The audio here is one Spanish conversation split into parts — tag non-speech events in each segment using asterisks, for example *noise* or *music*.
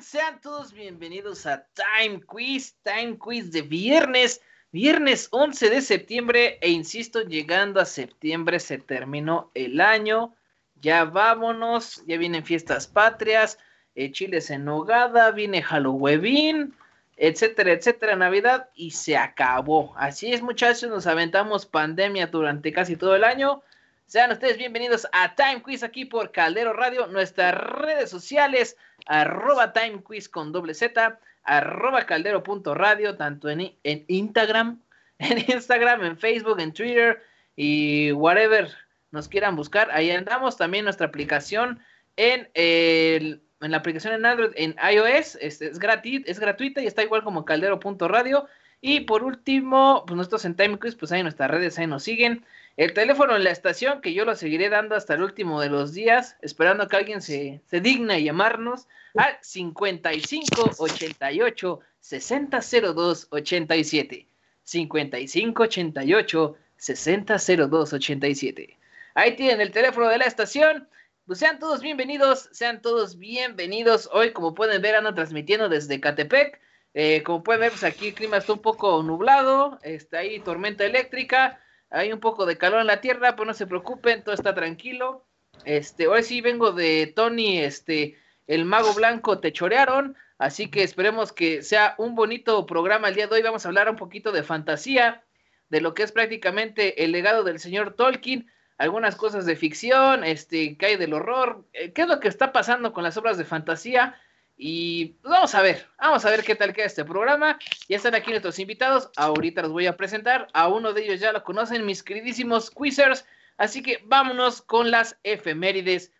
Sean todos bienvenidos a Time Quiz, Time Quiz de viernes, viernes 11 de septiembre e insisto, llegando a septiembre se terminó el año, ya vámonos, ya vienen fiestas patrias, eh, chiles en nogada, viene Halloween, etcétera, etcétera, Navidad y se acabó. Así es muchachos, nos aventamos pandemia durante casi todo el año. Sean ustedes bienvenidos a Time Quiz aquí por Caldero Radio, nuestras redes sociales, arroba Time Quiz con doble Z, arroba caldero.radio, tanto en, en Instagram, *laughs* en Instagram, en Facebook, en Twitter y whatever nos quieran buscar. Ahí andamos también nuestra aplicación en, en la aplicación en Android, en iOS, es, es, gratis, es gratuita y está igual como caldero.radio. Y por último, pues nosotros en Time Quiz, pues ahí nuestras redes, ahí nos siguen. El teléfono en la estación, que yo lo seguiré dando hasta el último de los días, esperando que alguien se, se digna llamarnos al 55 88 60 02 87. 55 88 60 02 87. Ahí tienen el teléfono de la estación. Pues sean todos bienvenidos, sean todos bienvenidos. Hoy, como pueden ver, ando transmitiendo desde Catepec. Eh, como pueden ver, pues aquí el clima está un poco nublado, está ahí tormenta eléctrica, hay un poco de calor en la tierra, pero no se preocupen, todo está tranquilo. Este, hoy sí vengo de Tony, este, el mago blanco te chorearon, así que esperemos que sea un bonito programa el día de hoy. Vamos a hablar un poquito de fantasía, de lo que es prácticamente el legado del señor Tolkien, algunas cosas de ficción, este, hay del horror, eh, qué es lo que está pasando con las obras de fantasía y pues, vamos a ver, vamos a ver qué tal queda este programa. Ya están aquí nuestros invitados. Ahorita los voy a presentar. A uno de ellos ya lo conocen, mis queridísimos quizzers. Así que vámonos con las efemérides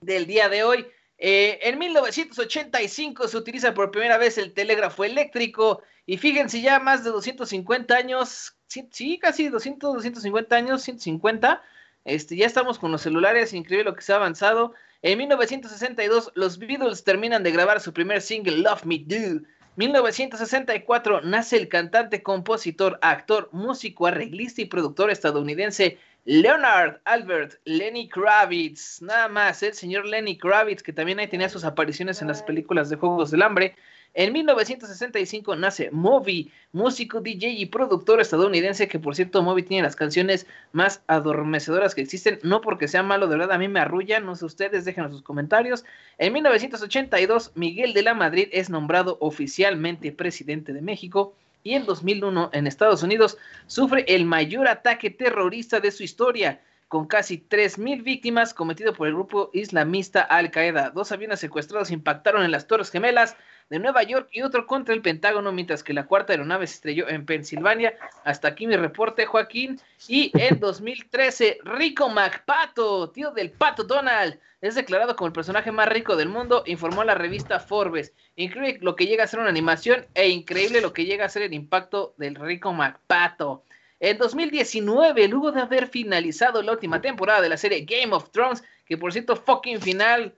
del día de hoy. Eh, en 1985 se utiliza por primera vez el telégrafo eléctrico. Y fíjense, ya más de 250 años, sí, casi 200, 250 años, 150. Este, ya estamos con los celulares, increíble lo que se ha avanzado. En 1962, los Beatles terminan de grabar su primer single, Love Me Do. 1964 nace el cantante, compositor, actor, músico, arreglista y productor estadounidense Leonard Albert Lenny Kravitz. Nada más, el señor Lenny Kravitz, que también ahí tenía sus apariciones en las películas de Juegos del Hambre. En 1965 nace Moby, músico, DJ y productor estadounidense, que por cierto Moby tiene las canciones más adormecedoras que existen, no porque sea malo, de verdad a mí me arrullan, no sé ustedes, déjenos sus comentarios. En 1982 Miguel de la Madrid es nombrado oficialmente presidente de México y en 2001 en Estados Unidos sufre el mayor ataque terrorista de su historia con casi 3.000 víctimas cometido por el grupo islamista Al Qaeda. Dos aviones secuestrados impactaron en las Torres Gemelas de Nueva York y otro contra el Pentágono, mientras que la cuarta aeronave se estrelló en Pensilvania. Hasta aquí mi reporte, Joaquín. Y en 2013, Rico MacPato, tío del Pato Donald, es declarado como el personaje más rico del mundo, informó la revista Forbes. Increíble lo que llega a ser una animación e increíble lo que llega a ser el impacto del Rico MacPato. En 2019, luego de haber finalizado la última temporada de la serie Game of Thrones, que por cierto, fucking final,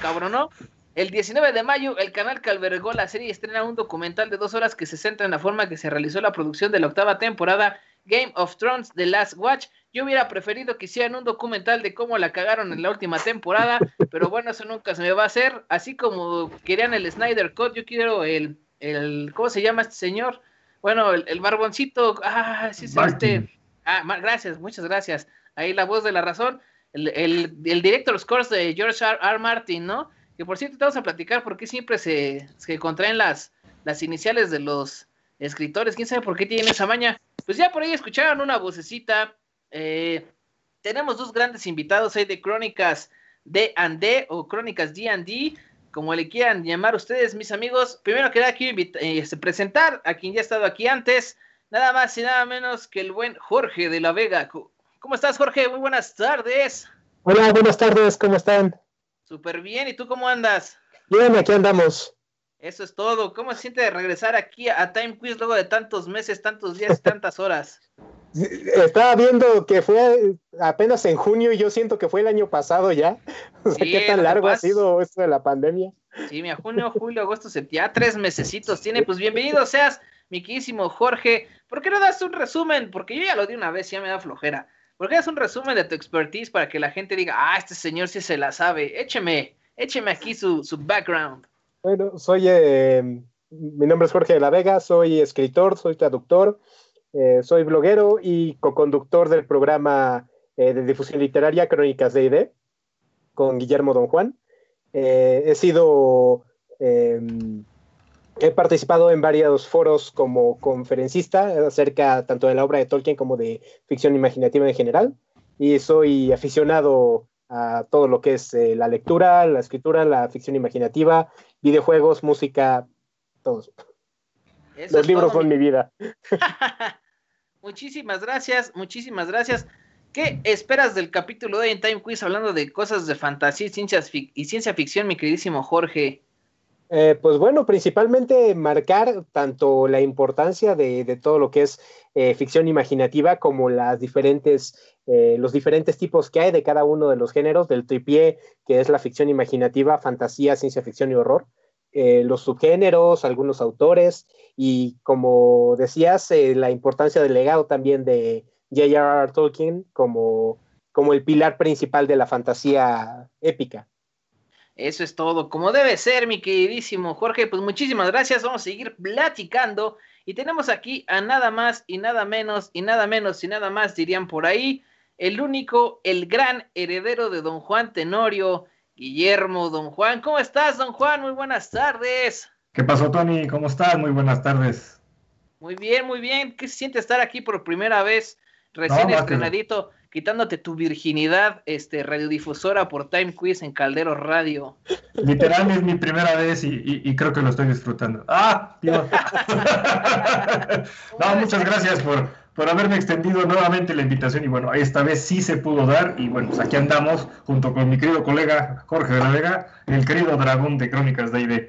cabronó. El 19 de mayo, el canal que albergó la serie estrena un documental de dos horas que se centra en la forma que se realizó la producción de la octava temporada Game of Thrones The Last Watch. Yo hubiera preferido que hicieran un documental de cómo la cagaron en la última temporada, pero bueno, eso nunca se me va a hacer. Así como querían el Snyder Cut, yo quiero el, el ¿cómo se llama este señor? Bueno, el, el barboncito, ah, sí, sí, este. Ah, gracias, muchas gracias. Ahí la voz de la razón. El, el, el director scores de George R. R. Martin, ¿no? Que por cierto, te vamos a platicar por qué siempre se, se contraen las, las iniciales de los escritores. ¿Quién sabe por qué tienen esa maña? Pues ya por ahí escucharon una vocecita. Eh, tenemos dos grandes invitados ahí de Crónicas D&D o Crónicas D&D como le quieran llamar ustedes, mis amigos. Primero que nada, quiero eh, presentar a quien ya ha estado aquí antes, nada más y nada menos que el buen Jorge de la Vega. ¿Cómo estás, Jorge? Muy buenas tardes. Hola, buenas tardes, ¿cómo están? Súper bien, ¿y tú cómo andas? Bien, aquí andamos. Eso es todo. ¿Cómo se siente regresar aquí a Time Quiz luego de tantos meses, tantos días, tantas horas? Estaba viendo que fue apenas en junio y yo siento que fue el año pasado ya. *laughs* ¿Qué tan largo ha sido esto de la pandemia? Sí, mira, junio, julio, agosto, septiembre, ya tres mesecitos tiene. Pues bienvenido seas, mi queridísimo Jorge. ¿Por qué no das un resumen? Porque yo ya lo di una vez, ya me da flojera. ¿Por qué das un resumen de tu expertise para que la gente diga, ah, este señor sí se la sabe? Écheme, écheme aquí su, su background. Bueno, soy, eh, mi nombre es Jorge de la Vega, soy escritor, soy traductor, eh, soy bloguero y co-conductor del programa eh, de difusión literaria Crónicas de ID con Guillermo Don Juan. he sido, em, he participado en varios foros como conferencista acerca tanto de la obra de Tolkien como de ficción imaginativa en general y soy aficionado a todo lo que es la lectura, la escritura, la ficción imaginativa videojuegos, música, todos. Los libros son mi vida. *laughs* muchísimas gracias, muchísimas gracias. ¿Qué esperas del capítulo de en Time Quiz hablando de cosas de fantasía y, y ciencia ficción, mi queridísimo Jorge? Eh, pues bueno, principalmente marcar tanto la importancia de, todo lo que es eh, ficción imaginativa como las diferentes, eh, los diferentes tipos que hay de cada uno de los géneros, del tripié, que es la ficción imaginativa, fantasía, ciencia ficción y horror, los subgéneros, algunos autores y como decías, la importancia del legado también de J.R.R. Tolkien como, como el pilar principal de la fantasía épica. Eso es todo, como debe ser, mi queridísimo Jorge. Pues muchísimas gracias. Vamos a seguir platicando. Y tenemos aquí a nada más y nada menos y nada menos y nada más, dirían por ahí, el único, el gran heredero de don Juan Tenorio, Guillermo. Don Juan, ¿cómo estás, don Juan? Muy buenas tardes. ¿Qué pasó, Tony? ¿Cómo estás? Muy buenas tardes. Muy bien, muy bien. ¿Qué se siente estar aquí por primera vez, recién estrenadito? quitándote tu virginidad este, radiodifusora por Time Quiz en Caldero Radio. Literal es mi primera vez y, creo que lo estoy disfrutando. ¡Ah! Dios. *laughs* *laughs* no, muchas gracias por, por haberme extendido nuevamente la invitación y bueno, esta vez sí se pudo dar y bueno, pues aquí andamos junto con mi querido colega Jorge de la Vega, el querido dragón de Crónicas de ID.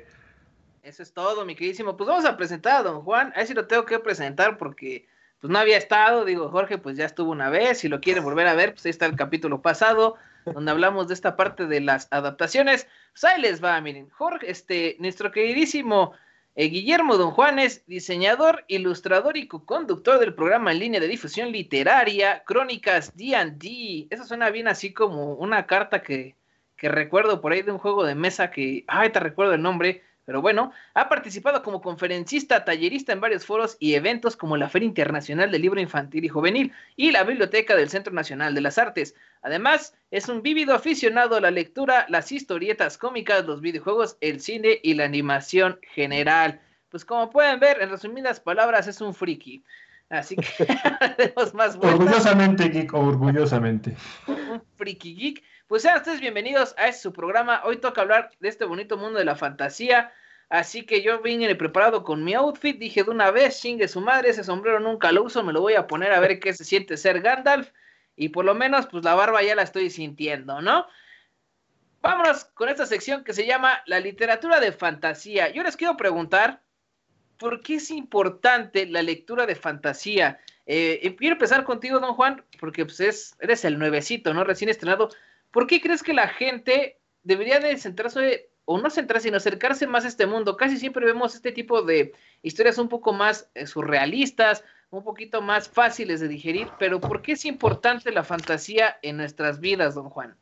Eso es todo, mi queridísimo. Pues vamos a presentar a don Juan. A ver si lo tengo que presentar porque pues no había estado, digo, Jorge, pues ya estuvo una vez, si lo quieren volver a ver, pues ahí está el capítulo pasado, donde hablamos de esta parte de las adaptaciones. Pues ahí les va, miren, Jorge, este, nuestro queridísimo eh, Guillermo Don Juanes, diseñador, ilustrador y co-conductor del programa en línea de difusión literaria, Crónicas D&D. Eso suena bien así como una carta que, que recuerdo por ahí de un juego de mesa que, ay, te recuerdo el nombre, pero bueno, ha participado como conferencista, tallerista en varios foros y eventos como la Feria Internacional del Libro Infantil y Juvenil y la Biblioteca del Centro Nacional de las Artes. Además, es un vívido aficionado a la lectura, las historietas cómicas, los videojuegos, el cine y la animación general. Pues como pueden ver, en resumidas palabras, es un friki. Así que *laughs* *laughs* más Orgullosamente, geek, orgullosamente. Un friki geek. Pues sean ustedes bienvenidos a este su programa. Hoy toca hablar de este bonito mundo de la fantasía. Así que yo vine preparado con mi outfit. Dije de una vez, chingue su madre, ese sombrero nunca lo uso, me lo voy a poner a ver qué se siente ser Gandalf. Y por lo menos, pues la barba ya la estoy sintiendo, ¿no? Vámonos con esta sección que se llama La literatura de fantasía. Yo les quiero preguntar, ¿por qué es importante la lectura de fantasía? Eh, quiero empezar contigo, don Juan, porque pues es, eres el nuevecito, ¿no? Recién estrenado. ¿Por qué crees que la gente debería de centrarse, o no centrarse, sino acercarse más a este mundo? Casi siempre vemos este tipo de historias un poco más eh, surrealistas, un poquito más fáciles de digerir, pero ¿por qué es importante la fantasía en nuestras vidas, don Juan?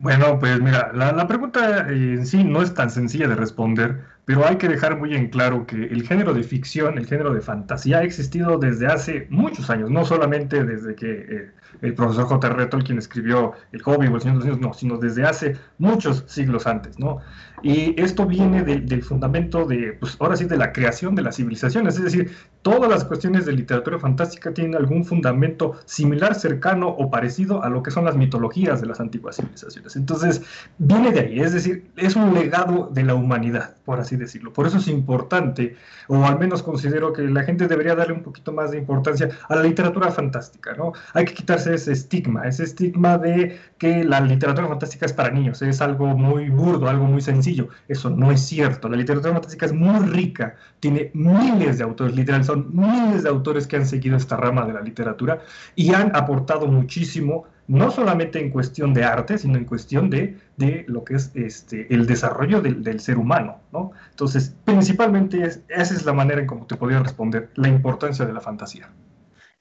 Bueno, pues mira, la, la pregunta en sí no es tan sencilla de responder, pero hay que dejar muy en claro que el género de ficción, el género de fantasía ha existido desde hace muchos años, no solamente desde que eh, el profesor J.R. Tolkien escribió El Hobby o El Señor de los Niños, no, sino desde hace muchos siglos antes, ¿no? Y esto viene del fundamento de, pues ahora sí, de la creación de las civilizaciones, es decir, todas las cuestiones de literatura fantástica tienen algún fundamento similar, cercano o parecido a lo que son las mitologías de las antiguas civilizaciones. Entonces, viene de ahí, es decir, es un legado de la humanidad, por así decirlo. Por eso es importante, o al menos considero que la gente debería darle un poquito más de importancia a la literatura fantástica, ¿no? Hay que quitarse ese estigma, ese estigma de que la literatura fantástica es para niños, es algo muy burdo, algo muy sencillo Eso no es cierto. La literatura fantástica es muy rica, tiene miles de autores, literal, son miles de autores que han seguido esta rama de la literatura y han aportado muchísimo, no solamente en cuestión de arte, sino en cuestión de, de lo que es este, el desarrollo del, del ser humano. ¿no? Entonces, principalmente es, esa es la manera en cómo te podría responder la importancia de la fantasía.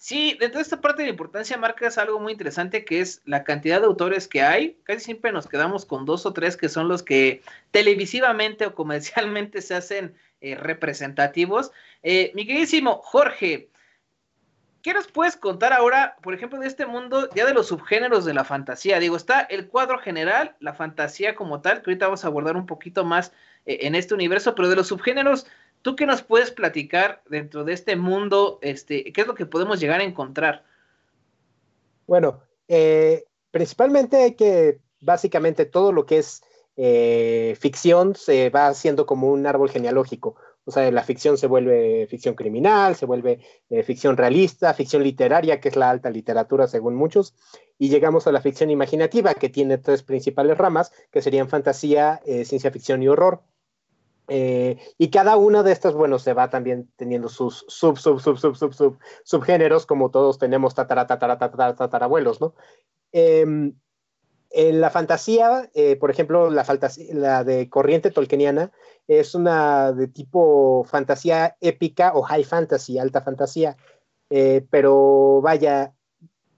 Sí, dentro de esta parte de importancia marcas algo muy interesante que es la cantidad de autores que hay. Casi siempre nos quedamos con dos o tres que son los que televisivamente o comercialmente se hacen eh, representativos. Eh, mi queridísimo Jorge, ¿qué nos puedes contar ahora, por ejemplo, de este mundo ya de los subgéneros de la fantasía? Digo, está el cuadro general, la fantasía como tal, que ahorita vamos a abordar un poquito más eh, en este universo, pero de los subgéneros ¿Tú qué nos puedes platicar dentro de este mundo? Este, ¿Qué es lo que podemos llegar a encontrar? Bueno, eh, principalmente que, básicamente, todo lo que es eh, ficción se va haciendo como un árbol genealógico. O sea, la ficción se vuelve ficción criminal, se vuelve eh, ficción realista, ficción literaria, que es la alta literatura según muchos, y llegamos a la ficción imaginativa, que tiene tres principales ramas, que serían fantasía, ciencia ficción y horror. Eh, y cada una de estas, bueno, se va también teniendo sus sub, sub, sub, sub, sub, sub, subgéneros, como todos tenemos tatara, tatara, tatara, tatarabuelos, ¿no? Em, en la fantasía, eh, por ejemplo, la, la de corriente tolkieniana es una de tipo fantasía épica o high fantasy, alta fantasía, eh, pero vaya,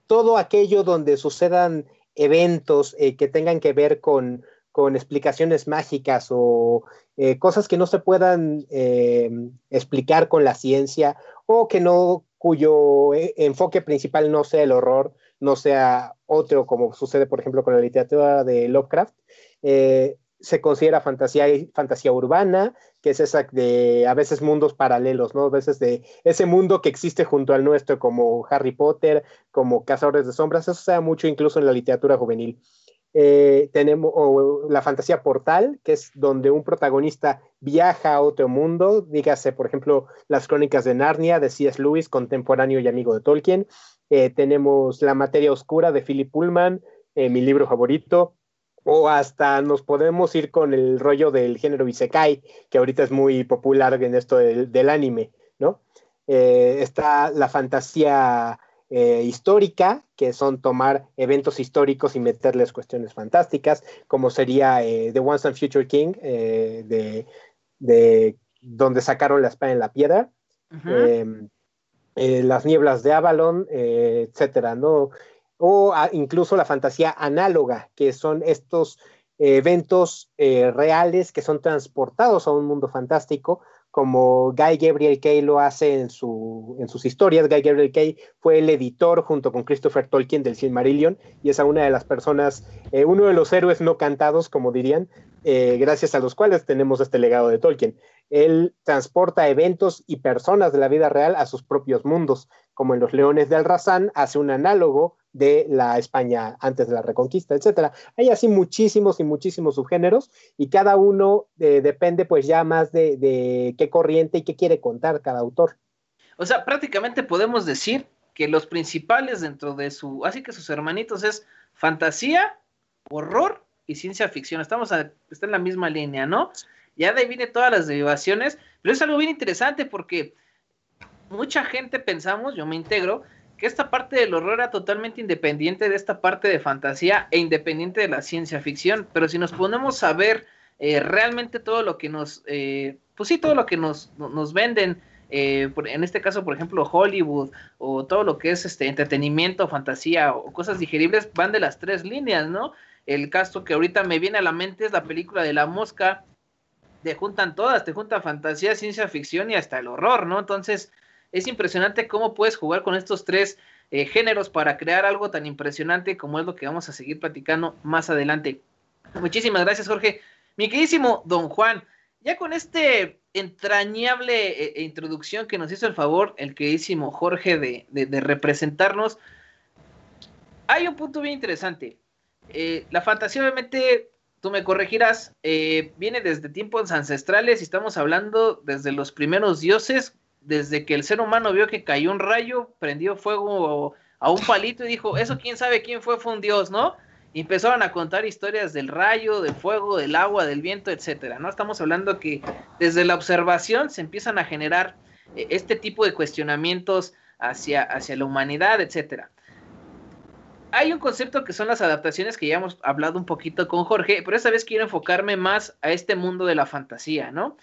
todo aquello donde sucedan eventos que tengan que ver con, con explicaciones mágicas o eh, cosas que no se puedan eh, explicar con la ciencia o que no, cuyo eh, enfoque principal no sea el horror, no sea otro, como sucede, por ejemplo, con la literatura de Lovecraft, se considera fantasía, fantasía urbana, que es esa de a veces mundos paralelos, ¿no? A veces de ese mundo que existe junto al nuestro, como Harry Potter, como Cazadores de Sombras, eso se da mucho incluso en la literatura juvenil. Eh, tenemos la fantasía portal, que es donde un protagonista viaja a otro mundo, dígase, por ejemplo, las crónicas de Narnia de C.S. Lewis, contemporáneo y amigo de Tolkien. Eh, tenemos La materia oscura de Philip Pullman, eh, mi libro favorito. O hasta nos podemos ir con el rollo del género Isekai, que ahorita es muy popular en esto del, del anime, ¿no? está la fantasía eh, histórica, que son tomar eventos históricos y meterles cuestiones fantásticas, como sería eh, The Once and Future King, eh, de, donde sacaron la espada en la piedra, em, las nieblas de Avalon, etcétera, ¿no? O incluso la fantasía análoga, que son estos eventos reales que son transportados a un mundo fantástico como Guy Gabriel Kay lo hace en, su, en sus historias. Guy Gabriel Kay fue el editor junto con Christopher Tolkien del Silmarillion y es una de las personas, eh, uno de los héroes no cantados, como dirían, eh, gracias a los cuales tenemos este legado de Tolkien. Él transporta eventos y personas de la vida real a sus propios mundos, como en Los Leones de Alrazán hace un análogo de la España antes de la Reconquista, etcétera. Hay así muchísimos y muchísimos subgéneros y cada uno eh, depende pues ya más de, qué corriente y qué quiere contar cada autor. O sea, prácticamente podemos decir que los principales dentro de su, así que sus hermanitos es fantasía, horror ciencia ficción. Estamos a, está en la misma línea, ¿no? Ya de ahí viene todas las derivaciones, pero es algo bien interesante porque mucha gente pensamos, yo me integro, que esta parte del horror era totalmente independiente de esta parte de fantasía e independiente de la ciencia ficción, pero si nos ponemos a ver eh, realmente todo lo que nos, eh, pues sí, todo lo que nos, nos venden, eh, en este caso, por ejemplo, Hollywood o todo lo que es este entretenimiento, fantasía o cosas digeribles, van de las tres líneas, ¿no? El caso que ahorita me viene a la mente es la película de La Mosca, te juntan todas, te juntan fantasía, ciencia ficción y hasta el horror, ¿no? Entonces, es impresionante cómo puedes jugar con estos tres eh, géneros para crear algo tan impresionante como es lo que vamos a seguir platicando más adelante. Muchísimas gracias, Jorge. Mi queridísimo Don Juan, ya con este entrañable eh, eh, introducción que nos hizo el favor el queridísimo Jorge de, representarnos, hay un punto bien interesante. La fantasía, obviamente, tú me corregirás, viene desde tiempos ancestrales y estamos hablando desde los primeros dioses desde que el ser humano vio que cayó un rayo, prendió fuego a un palito y dijo, eso quién sabe quién fue, fue un dios, ¿no? y empezaron a contar historias del rayo, del fuego, del agua, del viento, etcétera, ¿no? Estamos hablando que desde la observación se empiezan a generar eh, este tipo de cuestionamientos hacia, hacia la humanidad, etcétera. Hay un concepto que son las adaptaciones que ya hemos hablado un poquito con Jorge, pero esta vez quiero enfocarme más a este mundo de la fantasía, ¿no?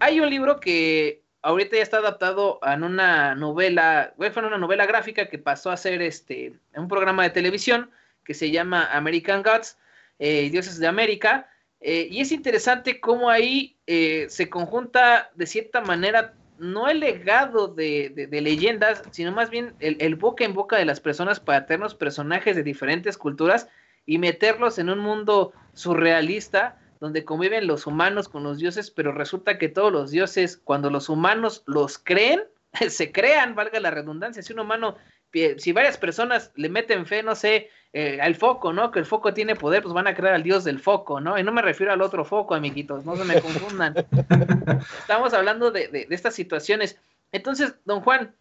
Hay un libro que ahorita ya está adaptado en una novela, fue una novela gráfica que pasó a ser este, un programa de televisión que se llama American Gods, eh, Dioses de América, eh, y es interesante cómo ahí eh, se conjunta de cierta manera no el legado de, leyendas, sino más bien el, boca en boca de las personas para tenernos personajes de diferentes culturas y meterlos en un mundo surrealista donde conviven los humanos con los dioses, pero resulta que todos los dioses, cuando los humanos los creen, *laughs* se crean, valga la redundancia, si un humano, si varias personas le meten fe, no sé, eh, al foco, ¿no? Que el foco tiene poder, pues van a creer al dios del foco, ¿no? Y no me refiero al otro foco, amiguitos, no se me confundan. *laughs* Estamos hablando de, estas situaciones. Entonces, don Juan,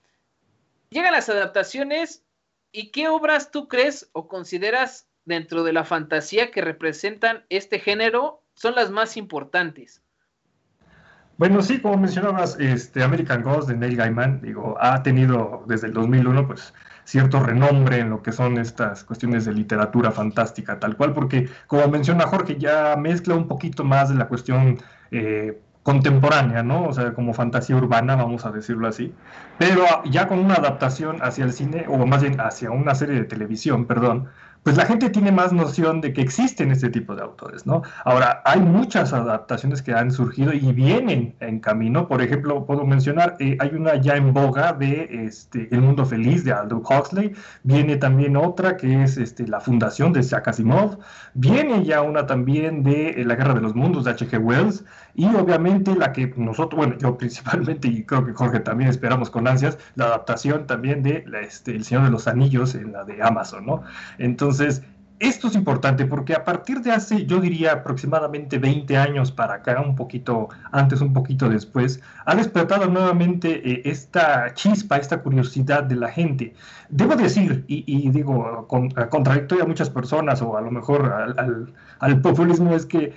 llegan las adaptaciones y qué obras tú crees o consideras dentro de la fantasía que representan este género son las más importantes. Bueno, sí, como mencionabas, este American Ghost de Neil Gaiman, digo, ha tenido desde el 2001, pues cierto renombre en lo que son estas cuestiones de literatura fantástica, tal cual, porque como menciona Jorge, ya mezcla un poquito más de la cuestión eh, contemporánea, ¿no? O sea, como fantasía urbana, vamos a decirlo así, pero ya con una adaptación hacia el cine, o más bien hacia una serie de televisión, perdón, pues la gente tiene más noción de que existen este tipo de autores, ¿no? Ahora, hay muchas adaptaciones que han surgido y vienen en camino. Por ejemplo, puedo mencionar, eh, hay una ya en boga de este, El Mundo Feliz de Aldous Huxley, viene también otra que es este, La Fundación de Isaac viene ya una también de eh, La Guerra de los Mundos de H.G. Wells, y obviamente la que nosotros, bueno, yo *laughs* principalmente y creo que Jorge también esperamos con ansias, la adaptación también de este, El Señor de los Anillos en la de Amazon, ¿no? Entonces, esto es importante porque a partir de hace, yo diría aproximadamente 20 años para acá, un poquito antes, un poquito después, ha despertado nuevamente eh, esta chispa, esta curiosidad de la gente. Debo decir, y, digo, con, contradictorio a muchas personas o a lo mejor al, al populismo, es que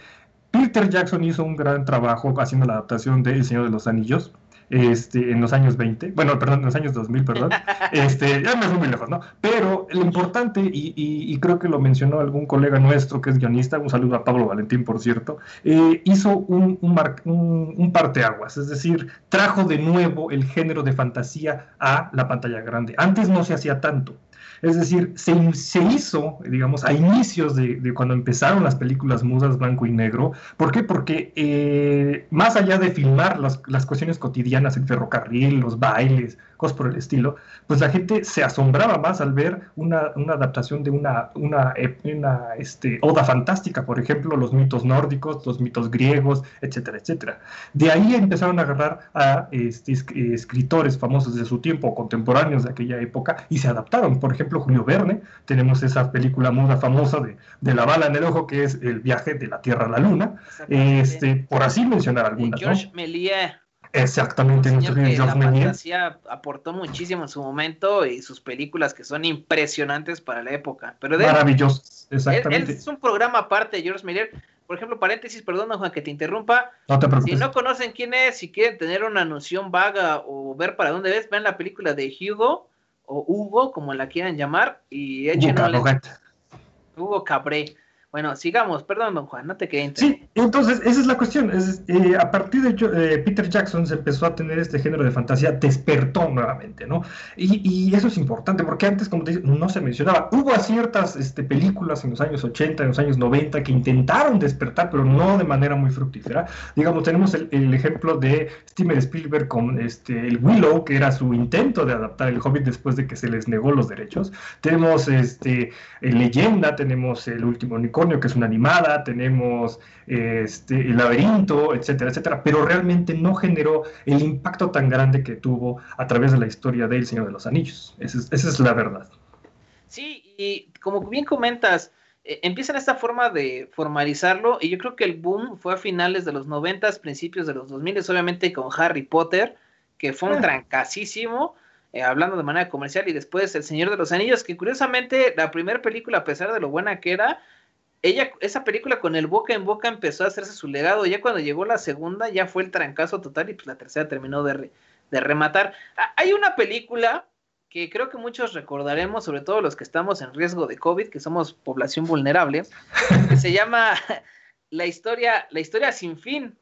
Peter Jackson hizo un gran trabajo haciendo la adaptación de El Señor de los Anillos. Este, en los años 20, bueno, perdón, en los años 2000, perdón, *laughs* este, ya me fui muy lejos, ¿no? Pero lo importante, y, creo que lo mencionó algún colega nuestro que es guionista, un saludo a Pablo Valentín, por cierto, eh, hizo un, un, un, un parteaguas, es decir, trajo de nuevo el género de fantasía a la pantalla grande. Antes no se hacía tanto. Es decir, se, hizo, digamos, a inicios de, cuando empezaron las películas mudas blanco y negro. ¿Por qué? Porque eh, más allá de filmar las cuestiones cotidianas, el ferrocarril, los bailes, cosas por el estilo, pues la gente se asombraba más al ver una, una adaptación de una, una, una este, oda fantástica, por ejemplo, los mitos nórdicos, los mitos griegos, etcétera, etcétera. De ahí empezaron a agarrar a este, escritores famosos de su tiempo, contemporáneos de aquella época, y se adaptaron. Por ejemplo, Julio Verne, tenemos esa película muda famosa de, de la bala en el ojo, que es el viaje de la Tierra a la Luna, este, por así mencionar algunas. George Méliès Exactamente, nuestro que la fantasía aportó muchísimo en su momento y sus películas que son impresionantes para la época. Pero Maravilloso, exactamente. es un programa aparte de George Miller. Por ejemplo, paréntesis, perdón, Juan, que te interrumpa. No te preocupes. Si no conocen quién es, si quieren tener una noción vaga o ver para dónde ves, vean la película de Hugo o Hugo, como la quieran llamar, y echen Hugo Cabré. Bueno, sigamos, perdón, don Juan, no te quedé Sí, entonces, esa es la cuestión. Es, eh, a partir de eh, Peter Jackson se empezó a tener este género de fantasía, despertó nuevamente, ¿no? Y, eso es importante, porque antes, como te dice, no se mencionaba. Hubo ciertas este, películas en los años 80, en los años 90, que intentaron despertar, pero no de manera muy fructífera. Digamos, tenemos el, ejemplo de Steven Spielberg con este, el Willow, que era su intento de adaptar el Hobbit después de que se les negó los derechos. Tenemos este, Leyenda, tenemos El Último Unicornio que es una animada, tenemos este, El laberinto, etcétera, etcétera, pero realmente no generó el impacto tan grande que tuvo a través de la historia de El Señor de los Anillos. Esa es, la verdad. Sí, y como bien comentas, eh, empiezan esta forma de formalizarlo y yo creo que el boom fue a finales de los 90, principios de los 2000, obviamente con Harry Potter, que fue un ah. trancasísimo eh, hablando de manera comercial, y después El Señor de los Anillos, que curiosamente la primera película, a pesar de lo buena que era, ella, esa película con el boca en boca empezó a hacerse su legado. Ya cuando llegó la segunda, ya fue el trancazo total y pues la tercera terminó de, de rematar. Ah, hay una película que creo que muchos recordaremos, sobre todo los que estamos en riesgo de COVID, que somos población vulnerable, *laughs* que se llama *laughs* La historia, la historia sin fin.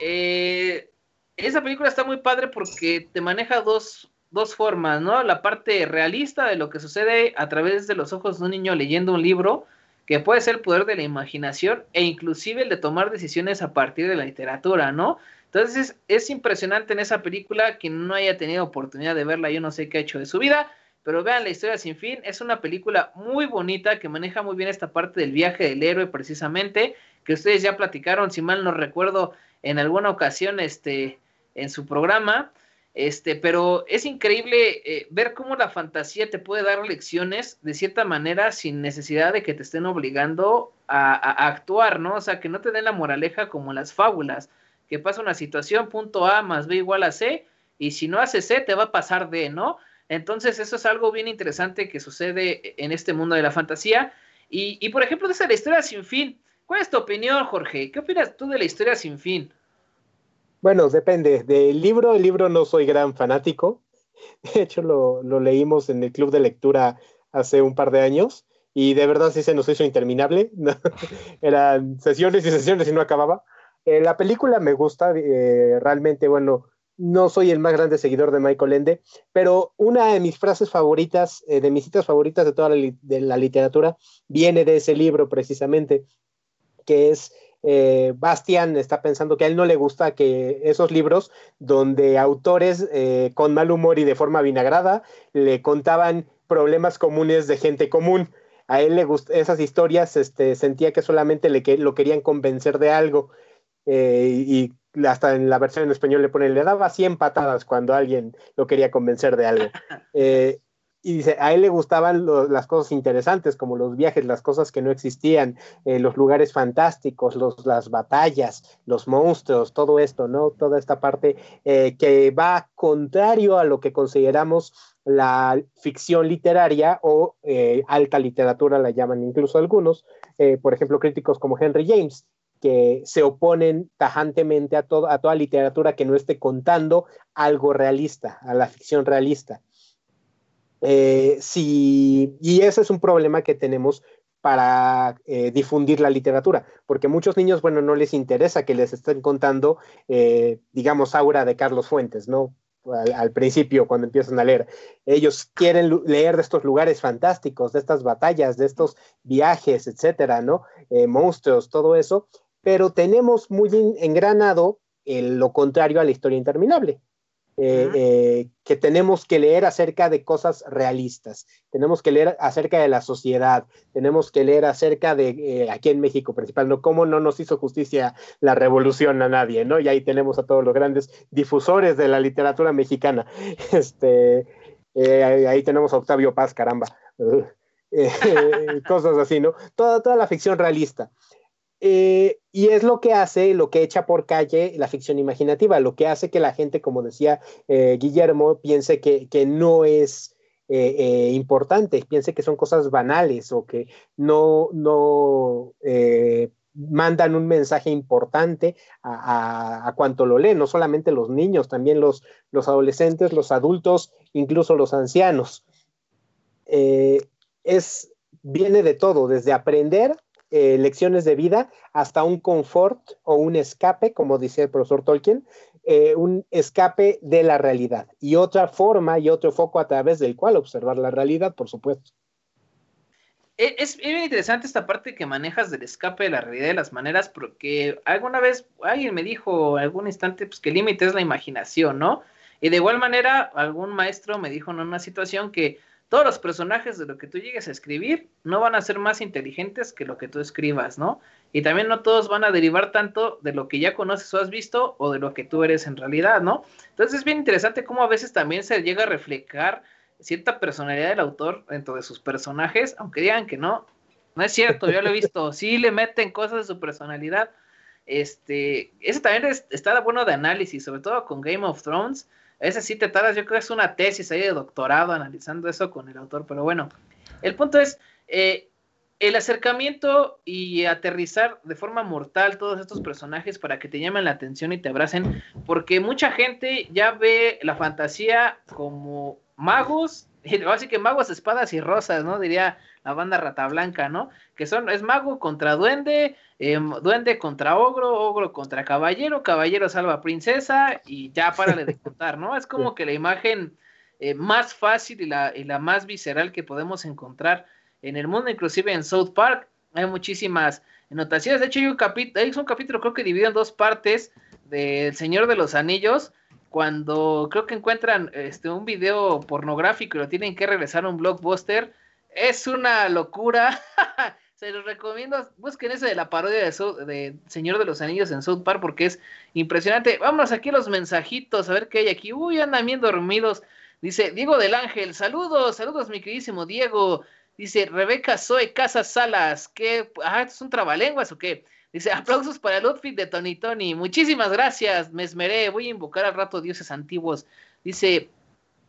Eh, esa película está muy padre porque te maneja dos, dos formas, ¿no? La parte realista de lo que sucede a través de los ojos de un niño leyendo un libro, que puede ser el poder de la imaginación e inclusive el de tomar decisiones a partir de la literatura, ¿no? Entonces es, impresionante en esa película, quien no haya tenido oportunidad de verla, yo no sé qué ha hecho de su vida, pero vean la historia sin fin, es una película muy bonita que maneja muy bien esta parte del viaje del héroe precisamente, que ustedes ya platicaron, si mal no recuerdo, en alguna ocasión este, en su programa, este, pero es increíble eh, ver cómo la fantasía te puede dar lecciones de cierta manera sin necesidad de que te estén obligando a, actuar, ¿no? O sea, que no te den la moraleja como las fábulas que pasa una situación, punto A más B igual a C, y si no hace C, te va a pasar D, ¿no? Entonces, eso es algo bien interesante que sucede en este mundo de la fantasía. Y, por ejemplo, de esa la historia sin fin. ¿Cuál es tu opinión, Jorge? ¿Qué opinas tú de la historia sin fin? Bueno, depende. Del libro, el libro no soy gran fanático. De hecho, lo, leímos en el club de lectura hace un par de años y de verdad sí se nos hizo interminable. *laughs* Eran sesiones y sesiones y no acababa. Eh, la película me gusta, eh, realmente, bueno, no soy el más grande seguidor de Michael Ende, pero una de mis frases favoritas, eh, de mis citas favoritas de toda la, literatura, viene de ese libro precisamente, que es Bastian está pensando que a él no le gusta que esos libros donde autores con mal humor y de forma vinagrada le contaban problemas comunes de gente común. A él le gustan esas historias, este, sentía que solamente le que, lo querían convencer de algo eh, y hasta en la versión en español le ponen, le daba 100 patadas cuando alguien lo quería convencer de algo. *laughs* Eh, y dice, a él le gustaban las cosas interesantes, como los viajes, las cosas que no existían, eh, los lugares fantásticos, los, las batallas, los monstruos, todo esto, ¿no? Toda esta parte que va contrario a lo que consideramos la ficción literaria o alta literatura, la llaman incluso algunos, por ejemplo, críticos como Henry James, que se oponen tajantemente a, a toda literatura que no esté contando algo realista, a la ficción realista. Eh, y ese es un problema que tenemos para eh, difundir la literatura, porque muchos niños, bueno, no les interesa que les estén contando, eh, digamos, aura de Carlos Fuentes, ¿no? Al, principio, cuando empiezan a leer. Ellos quieren leer de estos lugares fantásticos, de estas batallas, de estos viajes, etcétera, ¿no? monstruos, todo eso, pero tenemos muy engranado lo contrario a la historia interminable. Eh, eh, que tenemos que leer acerca de cosas realistas, tenemos que leer acerca de la sociedad, tenemos que leer acerca de, eh, aquí en México principal, ¿no? Cómo no nos hizo justicia la revolución a nadie, ¿no? Y ahí tenemos a todos los grandes difusores de la literatura mexicana. *laughs* Este, ahí, tenemos a Octavio Paz, caramba. *laughs* cosas así, ¿no? Toda, toda la ficción realista. Eh, y es lo que hace, lo que echa por calle la ficción imaginativa, lo que hace que la gente, como decía eh, Guillermo, piense que, no es eh, importante, piense que son cosas banales o que no, no mandan un mensaje importante a, a, cuanto lo leen, no solamente los niños, también los, los adolescentes, los adultos, incluso los ancianos. es, viene de todo, desde aprender eh, lecciones de vida hasta un confort o un escape, como dice el profesor Tolkien, eh, un escape de la realidad y otra forma y otro foco a través del cual observar la realidad, por supuesto. E, es, bien interesante esta parte que manejas del escape de la realidad de las maneras, porque alguna vez alguien me dijo algún instante pues, que el límite es la imaginación, ¿no? Y de igual manera, algún maestro me dijo en una situación que todos los personajes de lo que tú llegues a escribir no van a ser más inteligentes que lo que tú escribas, ¿no? Y también no todos van a derivar tanto de lo que ya conoces o has visto o de lo que tú eres en realidad, ¿no? Entonces es bien interesante cómo a veces también se llega a reflejar cierta personalidad del autor dentro de sus personajes, aunque digan que no, no es cierto, yo lo he visto, sí le meten cosas de su personalidad. Este, ese también está bueno de análisis, sobre todo con Game of Thrones ese sí te tardas, yo creo que es una tesis ahí de doctorado analizando eso con el autor, pero bueno, el punto es, eh, el acercamiento y aterrizar de forma mortal todos estos personajes para que te llamen la atención y te abracen, porque mucha gente ya ve la fantasía como magos, *laughs* así que magos, espadas y rosas, ¿no? Diría la banda Rata Blanca, ¿no? Que son, es mago contra duende, em, duende contra ogro, ogro contra caballero, caballero salva princesa y ya para de contar, ¿no? Es como que la imagen eh, más fácil y la, y la más visceral que podemos encontrar en el mundo, inclusive en South Park. Hay muchísimas notaciones. De hecho, hay un, capítulo, hay un capítulo, creo que dividido en dos partes del Señor de los Anillos. Cuando creo que encuentran este, un video pornográfico y lo tienen que regresar a un blockbuster. Es una locura. *laughs* Se los recomiendo. Busquen ese de la parodia de, Señor de los Anillos en South Park porque es impresionante. Vámonos aquí a los mensajitos a ver qué hay aquí. Uy, andan bien dormidos. Dice Diego del Ángel. Saludos, saludos, mi queridísimo Diego. Dice Rebeca Zoe Casas Salas. ¿Qué? Ah, ¿es un trabalenguas o qué? Dice, aplausos para el outfit de Tony Tony. Muchísimas gracias, me esmeré. Voy a invocar al rato dioses antiguos. Dice,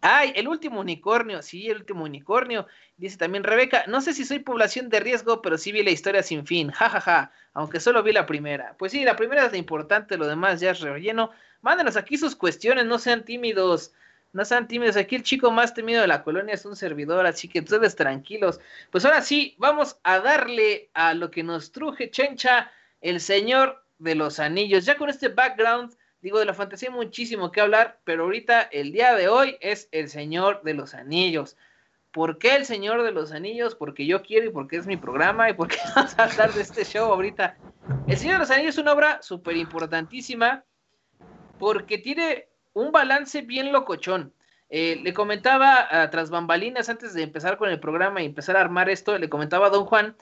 ay, el último unicornio. Sí, el último unicornio. Dice también Rebeca, no sé si soy población de riesgo, pero sí vi la historia sin fin. Ja, ja, ja. Aunque solo vi la primera. Pues sí, la primera es la importante, lo demás ya es relleno. Mándenos aquí sus cuestiones, no sean tímidos no sean tímidos. Aquí el chico más temido de la colonia es un servidor, así que ustedes tranquilos. Pues ahora sí, vamos a darle a lo que nos truje Chencha, el señor de los anillos. Ya con este background, digo, de la fantasía muchísimo que hablar, pero ahorita el día de hoy es el señor de los anillos. ¿Por qué el Señor de los Anillos? Porque yo quiero y porque es mi programa y porque *laughs* vamos a hablar de este show ahorita. El Señor de los Anillos es una obra súper importantísima porque tiene un balance bien locochón. Eh, le comentaba a tras bambalinas antes de empezar con el programa y empezar a armar esto, le comentaba a don Juan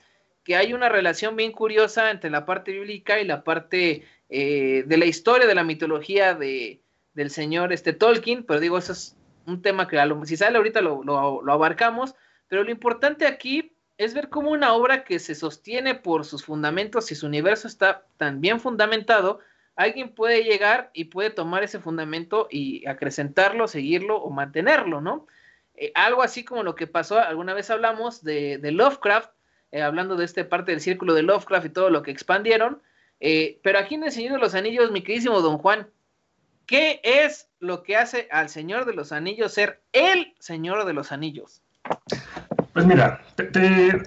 que hay una relación bien curiosa entre la parte bíblica y la parte eh, de la historia, de la mitología de, del señor este, Tolkien, pero digo, eso es un tema que lo, si sale ahorita lo, lo abarcamos, pero lo importante aquí es ver cómo una obra que se sostiene por sus fundamentos y su universo está tan bien fundamentado, alguien puede llegar y puede tomar ese fundamento y acrecentarlo, seguirlo o mantenerlo, ¿no? Eh, algo así como lo que pasó, alguna vez hablamos de, Lovecraft, eh, hablando de esta parte del círculo de Lovecraft y todo lo que expandieron, eh, pero aquí en el Señor de los Anillos, mi queridísimo don Juan, ¿qué es lo que hace al Señor de los Anillos ser el Señor de los Anillos? Pues mira,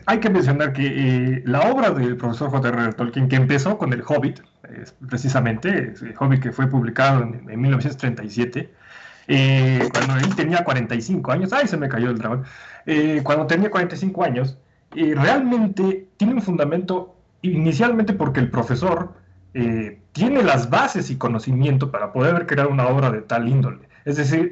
hay que mencionar que la obra del profesor J.R.R. Tolkien, que empezó con El Hobbit, precisamente, el Hobbit que fue publicado en, 1937, eh, cuando él tenía 45 años, ¡ay, se me cayó el dragón! Eh, cuando tenía 45 años, eh, realmente tiene un fundamento inicialmente porque el profesor tiene las bases y conocimiento para poder crear una obra de tal índole. Es decir,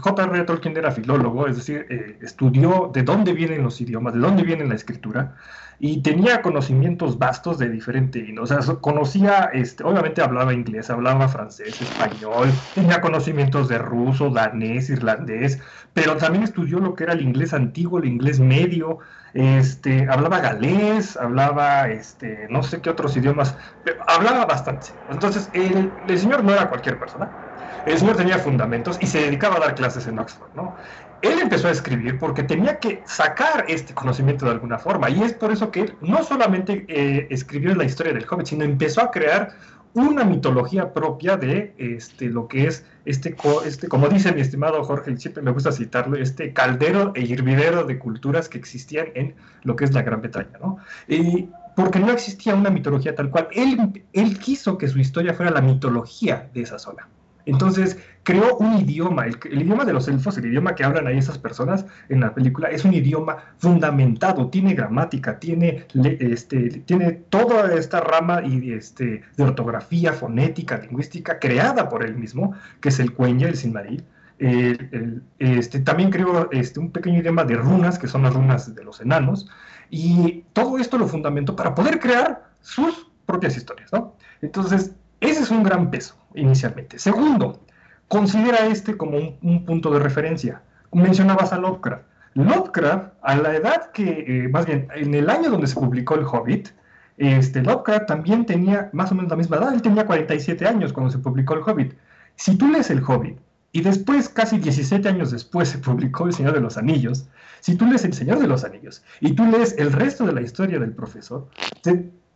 J.R. Tolkien era filólogo, es decir, estudió de dónde vienen los idiomas, de dónde viene la escritura, y tenía conocimientos vastos de diferente, o conocía, este, obviamente hablaba inglés, hablaba francés, español, tenía conocimientos de ruso, danés, irlandés, pero también estudió lo que era el inglés antiguo, el inglés medio, este, hablaba galés, hablaba, este, no sé qué otros idiomas, pero hablaba bastante. Entonces, el señor no era cualquier persona, el señor tenía fundamentos y se dedicaba a dar clases en Oxford, ¿no? él empezó a escribir porque tenía que sacar este conocimiento de alguna forma. Y es por eso que él no solamente eh, escribió la historia del Hobbit, sino empezó a crear una mitología propia de este, lo que es este, este, como dice mi estimado Jorge, siempre me gusta citarlo, este caldero e hirvidero de culturas que existían en lo que es la Gran Bretaña, ¿no? Y porque no existía una mitología tal cual. Él, él quiso que su historia fuera la mitología de esa zona. Entonces, creó un idioma, el, idioma de los elfos, el idioma que hablan ahí esas personas en la película, es un idioma fundamentado, tiene gramática, tiene, este, tiene toda esta rama y, este, de ortografía, fonética, lingüística, creada por él mismo, que es el Cuenya, el Sinmaril. este, también creó este, un pequeño idioma de runas, que son las runas de los enanos, y todo esto lo fundamentó para poder crear sus propias historias, ¿no? Entonces, ese es un gran peso inicialmente. Segundo, considera este como un, punto de referencia. Mencionabas a Lovecraft. Lovecraft, a la edad que, eh, más bien, en el año donde se publicó El Hobbit, este, Lovecraft también tenía más o menos la misma edad, él tenía 47 años cuando se publicó El Hobbit. Si tú lees El Hobbit, y después, casi 17 años después, se publicó El Señor de los Anillos. Si tú lees El Señor de los Anillos y tú lees el resto de la historia del profesor,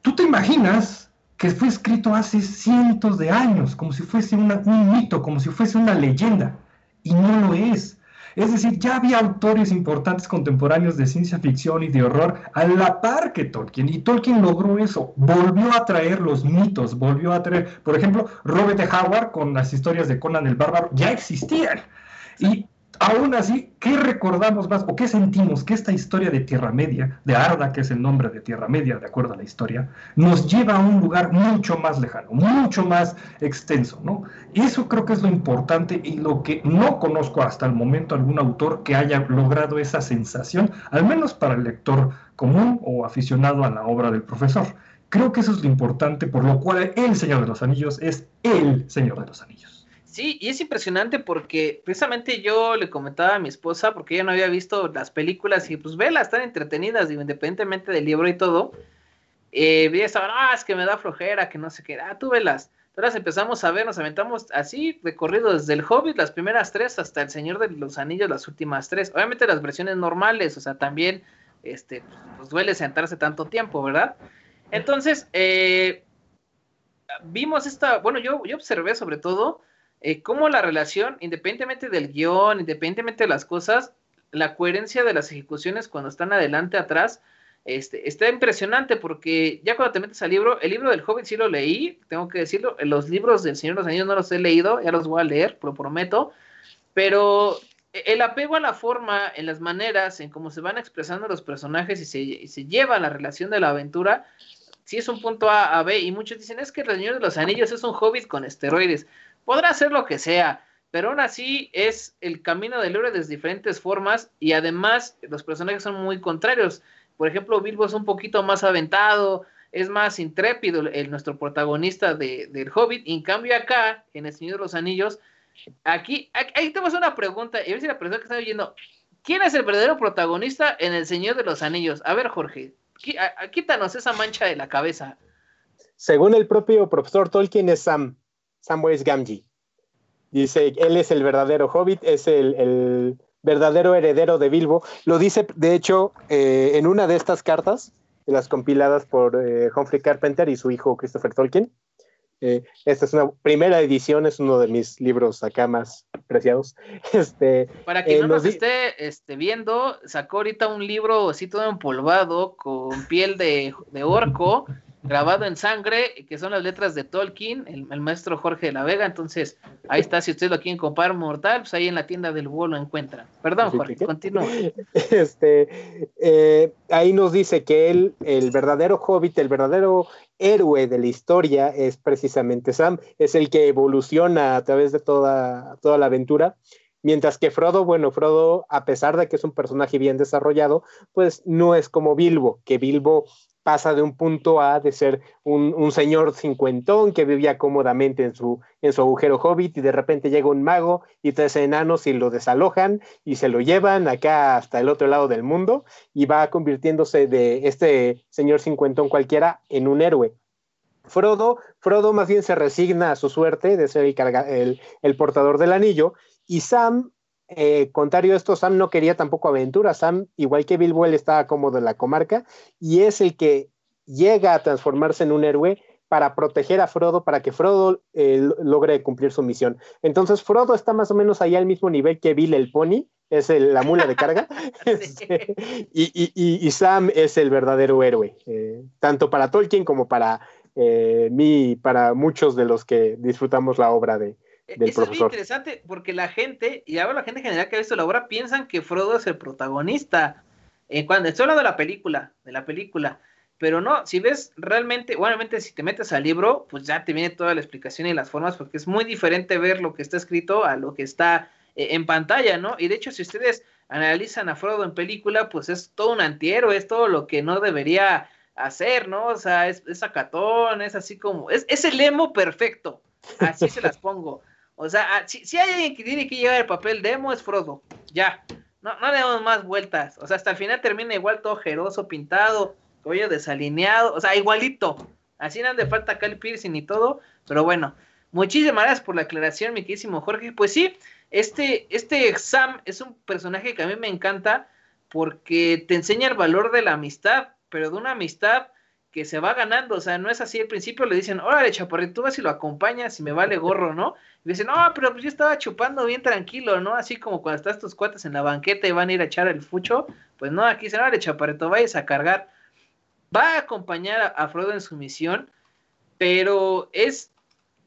tú te imaginas que fue escrito hace cientos de años, como si fuese un mito, como si fuese una leyenda, y no lo es. Es decir, ya había autores importantes contemporáneos de ciencia ficción y de horror a la par que Tolkien, y Tolkien logró eso, volvió a traer los mitos, volvió a traer, por ejemplo, Robert de Howard con las historias de Conan el Bárbaro ya existían. Y Aún así, ¿qué recordamos más o qué sentimos que esta historia de Tierra Media, de Arda, que es el nombre de Tierra Media, de acuerdo a la historia, nos lleva a un lugar mucho más lejano, mucho más extenso, ¿no? Eso creo que es lo importante y lo que no conozco hasta el momento algún autor que haya logrado esa sensación, al menos para el lector común o aficionado a la obra del profesor. Creo que eso es lo importante, por lo cual el Señor de los Anillos es el Señor de los Anillos. Sí, y es impresionante porque precisamente yo le comentaba a mi esposa, porque ella no había visto las películas, y pues vela, están entretenidas, independientemente del libro y todo. Eh, ah, es que me da flojera, que no sé qué, ah, tú velas. Entonces empezamos a ver, nos aventamos así, recorrido desde el Hobbit, las primeras tres, hasta el Señor de los Anillos, las últimas tres. Obviamente las versiones normales, o sea, también, este, pues duele sentarse tanto tiempo, ¿verdad? Entonces, eh, vimos esta, bueno, yo, yo observé sobre todo eh, cómo la relación, independientemente del guion, independientemente de las cosas, la coherencia de las ejecuciones cuando están adelante, atrás, este, está impresionante porque ya cuando te metes al libro, el libro del Hobbit sí lo leí, tengo que decirlo, los libros del Señor de los Anillos no los he leído, ya los voy a leer, lo prometo, pero el apego a la forma, en las maneras, en cómo se van expresando los personajes y se, y se lleva la relación de la aventura, sí es un punto A a B, y muchos dicen, es que el Señor de los Anillos es un Hobbit con esteroides podrá ser lo que sea, pero aún así es el camino del héroe de diferentes formas y además los personajes son muy contrarios. Por ejemplo, Bilbo es un poquito más aventado, es más intrépido el, nuestro protagonista de, del Hobbit. en cambio acá, en El Señor de los Anillos, aquí, ahí te vas a una pregunta, y a ver si la persona que está oyendo, ¿quién es el verdadero protagonista en El Señor de los Anillos? A ver, Jorge, quítanos esa mancha de la cabeza. Según el propio profesor Tolkien es Sam. Samwise Gamgee. Dice, él es el verdadero hobbit, es el, verdadero heredero de Bilbo. Lo dice, de hecho, eh, en una de estas cartas, las compiladas por eh, Humphrey Carpenter y su hijo Christopher Tolkien. Eh, esta es una primera edición, es uno de mis libros acá más preciados. *laughs* Este, Para quien no nos, esté este, viendo, sacó ahorita un libro así todo empolvado con piel de, de orco grabado en sangre, que son las letras de Tolkien, el, maestro Jorge de la Vega. Entonces, ahí está, si ustedes lo quieren comprar mortal, pues ahí en la tienda del búho lo encuentran. Perdón, Jorge, continúa. *laughs* Este, eh, ahí nos dice que él, el verdadero hobbit, el verdadero héroe de la historia es precisamente Sam, es el que evoluciona a través de toda, toda la aventura. Mientras que Frodo, bueno, Frodo, a pesar de que es un personaje bien desarrollado, pues no es como Bilbo, que Bilbo pasa de un punto A de ser un, señor cincuentón que vivía cómodamente en su, en su agujero hobbit y de repente llega un mago y tres enanos y lo desalojan y se lo llevan acá hasta el otro lado del mundo y va convirtiéndose de este señor cincuentón cualquiera en un héroe. Frodo, Frodo más bien se resigna a su suerte de ser el, el portador del anillo y Sam eh, contrario a esto, Sam no quería tampoco aventura. Sam, igual que Bilbo, él estaba cómodo en la comarca y es el que llega a transformarse en un héroe para proteger a Frodo, para que Frodo eh, logre cumplir su misión. Entonces, Frodo está más o menos ahí al mismo nivel que Bill el Pony, es la mula de carga, *laughs* este, y, Sam es el verdadero héroe, eh, tanto para Tolkien como para mí, para muchos de los que disfrutamos la obra de, e, eso es muy interesante porque la gente, y ahora la gente en general que ha visto la obra, piensan que Frodo es el protagonista. Eh, cuando estoy hablando de la película, de la película, pero no, si ves realmente, obviamente si te metes al libro, pues ya te viene toda la explicación y las formas, porque es muy diferente ver lo que está escrito a lo que está eh, en pantalla, ¿no? Y de hecho, si ustedes analizan a Frodo en película, pues es todo un antihéroe, es todo lo que no debería hacer, ¿no? O sea, es, es sacatón, es así como, es, es el emo perfecto, así se las *laughs* pongo. O sea, ah, si, hay alguien que tiene que llevar el papel de emo es Frodo. Ya. No, no le damos más vueltas. O sea, hasta el final termina igual todo jeroso, pintado, cuello desalineado. O sea, igualito. Así no de falta acá el piercing y todo. Pero bueno, muchísimas gracias por la aclaración, mi querísimo Jorge. Pues sí, Este, este Sam es un personaje que a mí me encanta porque te enseña el valor de la amistad, pero de una amistad que se va ganando, o sea, no es así, al principio le dicen, órale, chaparrito, tú vas y lo acompañas y me vale *laughs* gorro, ¿no? Y dicen, no, pero pues yo estaba chupando bien tranquilo, ¿no? Así como cuando estás tus cuates en la banqueta y van a ir a echar el fucho, pues no, aquí dicen, órale, chaparrito, vayas a cargar. Va a acompañar a, a Frodo en su misión, pero es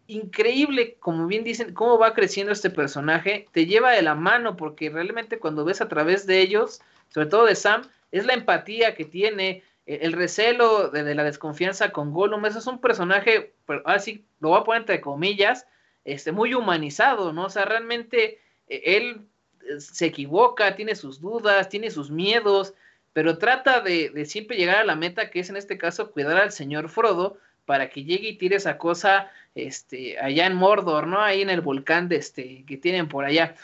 increíble, como bien dicen, cómo va creciendo este personaje, te lleva de la mano, porque realmente cuando ves a través de ellos, sobre todo de Sam, es la empatía que tiene, el recelo de, la desconfianza con Gollum, eso es un personaje, pero así lo voy a poner entre comillas, este, muy humanizado, ¿no? O sea, realmente e, él eh, se equivoca, tiene sus dudas, tiene sus miedos, pero trata de, de, siempre llegar a la meta, que es en este caso cuidar al señor Frodo, para que llegue y tire esa cosa este, allá en Mordor, ¿no? Ahí en el volcán de este, que tienen por allá.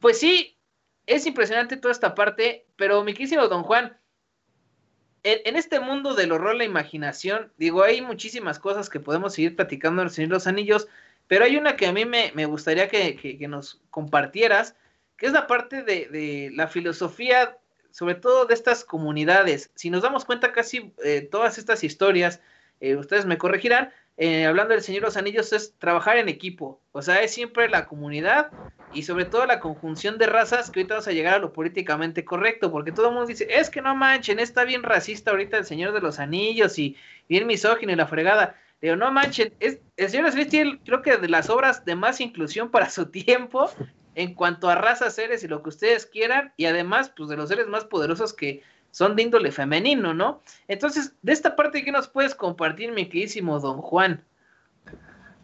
Pues sí, es impresionante toda esta parte, pero mi querido Don Juan, en, este mundo del horror, la imaginación, digo, hay muchísimas cosas que podemos seguir platicando en el Señor los Anillos, pero hay una que a mí me, gustaría que, nos compartieras, que es la parte de, la filosofía, sobre todo de estas comunidades. Si nos damos cuenta, casi eh, todas estas historias, eh, ustedes me corregirán, eh, hablando del Señor de los Anillos, es trabajar en equipo. O sea, es siempre la comunidad y sobre todo la conjunción de razas, que ahorita vamos a llegar a lo políticamente correcto, porque todo el mundo dice, es que no manchen, está bien racista ahorita el Señor de los Anillos y bien misógino y la fregada. Digo, no manchen, es, el Señor de los Anillos creo que de las obras de más inclusión para su *laughs* tiempo, en cuanto a razas, seres y lo que ustedes quieran, y además, pues de los seres más poderosos que son de índole femenino, ¿no? Entonces, de esta parte, ¿qué nos puedes compartir, mi queridísimo don Juan?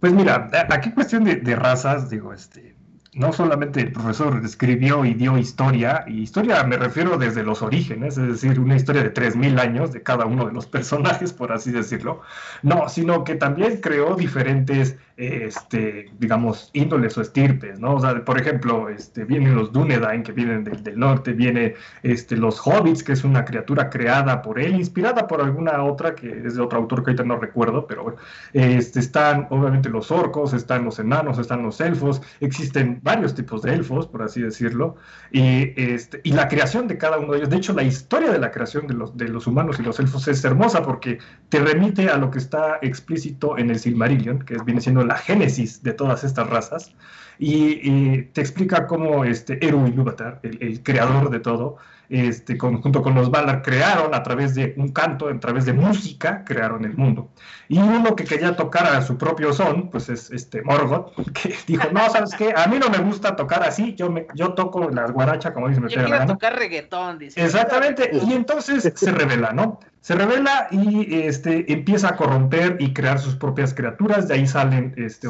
Pues mira, aquí cuestión de, de razas, digo, este, no solamente el profesor escribió y dio historia, y historia me refiero desde los orígenes, es decir, una historia de 3.000 años de cada uno de los *laughs* personajes, por así decirlo, no, sino que también creó diferentes este, digamos, índoles o estirpes, ¿no? O sea, por ejemplo, este, vienen los Dunedain, que vienen del, norte, viene este, los Hobbits, que es una criatura creada por él, inspirada por alguna otra, que es de otro autor que ahorita no recuerdo, pero este, están obviamente los orcos, están los enanos, están los elfos, existen varios tipos de elfos, por así decirlo, y, este, y la creación de cada uno de ellos, de hecho, la historia de la creación de los, de los humanos y los elfos es hermosa porque te remite a lo que está explícito en el Silmarillion, que viene siendo la génesis de todas estas razas, y, te explica cómo este Eru Ilúvatar, el, creador de todo, este, junto con los Valar, crearon a través de un canto, a través de música, crearon el mundo. Y uno que quería tocar a su propio son, pues es este Morgoth, que *laughs* dijo, no, ¿sabes qué? A mí no me gusta tocar así, yo, me, yo toco la guaracha, como dice me Yo quiero tocar reggaetón, dice. Exactamente, y entonces se revela, ¿no? Se revela y este, empieza a corromper y crear sus propias criaturas, de ahí salen este,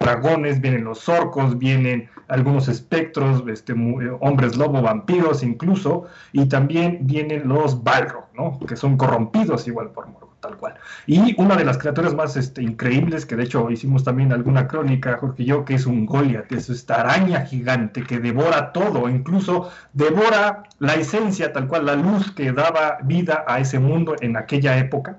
dragones, vienen los orcos, vienen algunos espectros, este, eh, hombres lobo, vampiros incluso, y también vienen los Balrog, ¿no? que son corrompidos igual por Morgoth, tal cual. Y una de las criaturas más este, increíbles, que de hecho hicimos también alguna crónica, Jorge y yo, que es un Goliath, es esta araña gigante que devora todo, incluso devora la esencia, tal cual, la luz que daba vida a ese mundo en aquella época.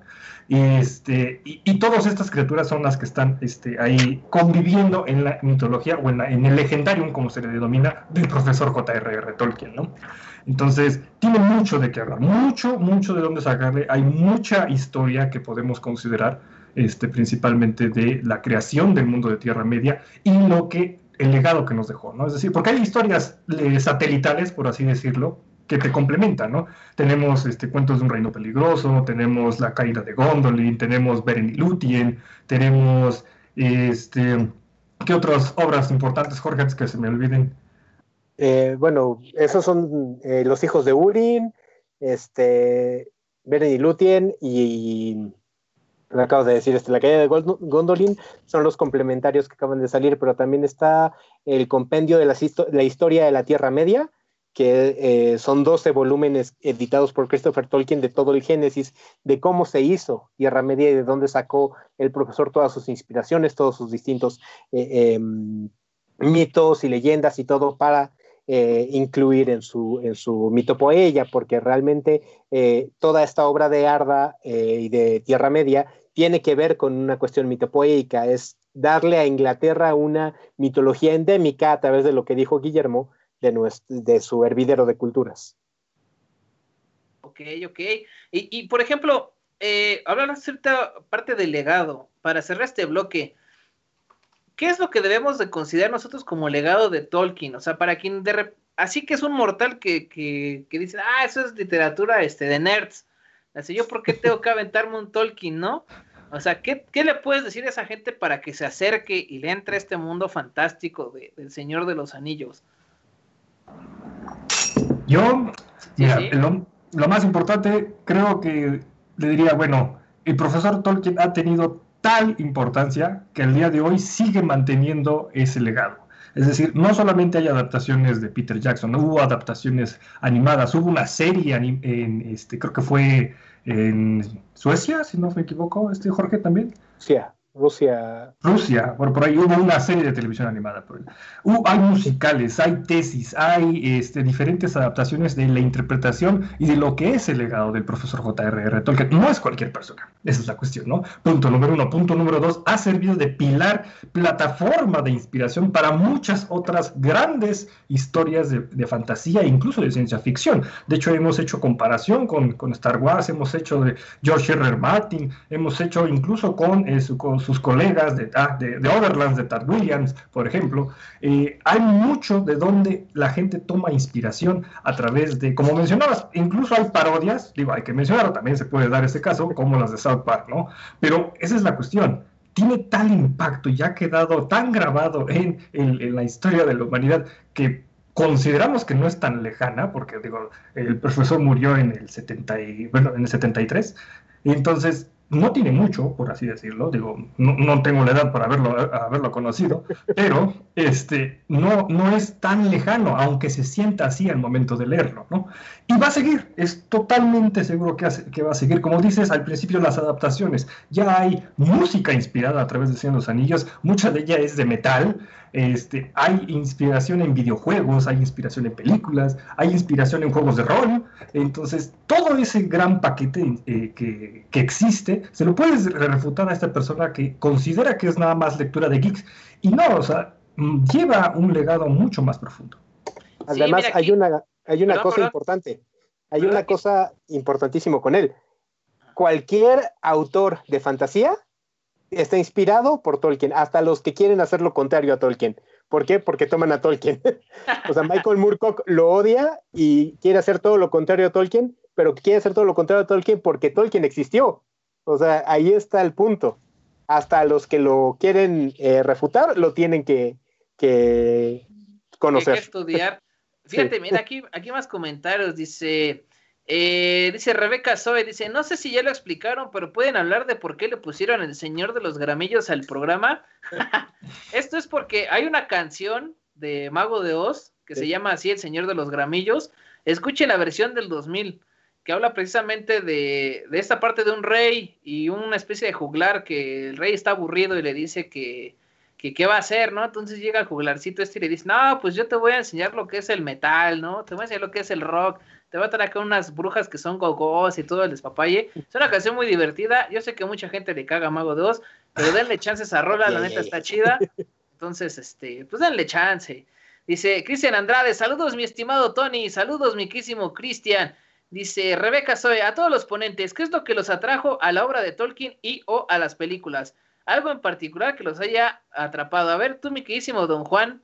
Este, y, todas estas criaturas son las que están este, ahí conviviendo en la mitología o en, en el legendario, como se le denomina, del profesor J.R.R. Tolkien, ¿no? Entonces, tiene mucho de qué hablar, mucho, mucho de dónde sacarle. Hay mucha historia que podemos considerar, este, principalmente de la creación del mundo de Tierra Media y lo que el legado que nos dejó, ¿no? Es decir, porque hay historias eh, satelitales, por así decirlo, que te complementan, ¿no? Tenemos este, Cuentos de un Reino Peligroso, tenemos La Caída de Gondolin, tenemos Beren y Lúthien, tenemos, este, ¿qué otras obras importantes, Jorge, que se me olviden? Eh, bueno, esos son eh, Los Hijos de Urin, este, Beren y Lúthien y, lo acabo de decir, este, La Caída de Gondolin, son los complementarios que acaban de salir, pero también está el compendio de la historia de la Tierra Media, que eh, son 12 volúmenes editados por Christopher Tolkien de todo el Génesis, de cómo se hizo Tierra Media y de dónde sacó el profesor todas sus inspiraciones, todos sus distintos eh, em, mitos y leyendas y todo para eh, incluir en su, en su porque realmente toda esta obra de Arda y de Tierra Media tiene que ver con una cuestión mitopoéica, es darle a Inglaterra una mitología endémica a través de lo que dijo Guillermo de, de su hervidero de culturas. Ok, ok. Y, por ejemplo, eh, hablar cierta parte del legado. Para cerrar este bloque, ¿qué es lo que debemos de considerar nosotros como legado de Tolkien? O sea, para quien de así que es un mortal que, que, que, dice, ah, eso es literatura este, de nerds. Así yo, ¿por qué tengo que aventarme un Tolkien, no? O sea, ¿qué, le puedes decir a esa gente para que se acerque y le entre a este mundo fantástico del Señor de los Anillos? Yo, mira, Lo, más importante, creo que le diría, bueno, el profesor Tolkien ha tenido tal importancia que al día de hoy sigue manteniendo ese legado. Es decir, no solamente hay adaptaciones de Peter Jackson, no hubo adaptaciones animadas, hubo una serie en, este, creo que fue en Suecia, si no me equivoco, este Jorge también. Sí. Rusia. Rusia, por, por ahí hubo una serie de televisión animada. Por hay musicales, hay tesis, hay este, diferentes adaptaciones de la interpretación y de lo que es el legado del profesor J.R.R. Tolkien. No es cualquier persona, esa es la cuestión, ¿no? Punto número uno. Punto número dos, ha servido de pilar, plataforma de inspiración para muchas otras grandes historias de, fantasía e incluso de ciencia ficción. De hecho, hemos hecho comparación con, con Star Wars, hemos hecho de George R. R. Martin, hemos hecho incluso con, eh, su, con sus colegas de, de, de Overlands, de Tad Williams, por ejemplo, eh, hay mucho de donde la gente toma inspiración a través de, como mencionabas, incluso hay parodias, digo, hay que mencionarlo, también se puede dar ese caso, como las de South Park, ¿no? Pero esa es la cuestión. Tiene tal impacto y ha quedado tan grabado en, en la historia de la humanidad que consideramos que no es tan lejana, porque digo, el profesor murió en el 70 y, bueno, en el 73, y entonces no tiene mucho, por así decirlo, digo, no, tengo la edad para haberlo, haberlo conocido, pero este, no, no es tan lejano, aunque se sienta así al momento de leerlo, ¿no? Y va a seguir, es totalmente seguro que, que va a seguir. Como dices al principio, las adaptaciones, ya hay música inspirada a través de Cien los Anillos, mucha de ella es de metal, este, hay inspiración en videojuegos, hay inspiración en películas, hay inspiración en juegos de rol. Entonces, todo ese gran paquete eh, que, que, existe, se lo puedes refutar a esta persona que considera que es nada más lectura de geeks. Y no, o sea, mm, lleva un legado mucho más profundo. Además, hay una, hay una cosa importante. Hay una cosa importantísima con él. Cualquier autor de fantasía está inspirado por Tolkien, hasta los que quieren hacer lo contrario a Tolkien. ¿Por qué? Porque toman a Tolkien. *laughs* o sea, Michael Moorcock lo odia y quiere hacer todo lo contrario a Tolkien, pero quiere hacer todo lo contrario a Tolkien porque Tolkien existió. O sea, ahí está el punto. Hasta los que lo quieren eh, refutar lo tienen que, conocer. Hay que estudiar. *laughs* Fíjate, mira, aquí, aquí más comentarios. Dice, eh, dice Rebeca Zoe, dice, no sé si ya lo explicaron, pero pueden hablar de por qué le pusieron el Señor de los Gramillos al programa. *laughs* Esto es porque hay una canción de Mago de Oz que se llama así El Señor de los Gramillos. Escuchen la versión del 2000, que habla precisamente de, de esta parte de un rey y una especie de juglar que el rey está aburrido y le dice que, que qué va a hacer, ¿no? Entonces llega el juglarcito este y le dice, no, pues yo te voy a enseñar lo que es el metal, ¿no? Te voy a enseñar lo que es el rock te va a traer acá unas brujas que son gogos y todo el despapalle. Es una canción muy divertida. Yo sé que mucha gente le caga Mago de Oz, pero denle chance a rola, *laughs* la neta está chida. Entonces, este, pues denle chance. Dice Cristian Andrade, saludos mi estimado Tony, saludos mi quísimo Cristian. Dice Rebeca Zoe, a todos los ponentes, ¿qué es lo que los atrajo a la obra de Tolkien y o a las películas? Algo en particular que los haya atrapado. A ver, tú mi queridísimo Don Juan,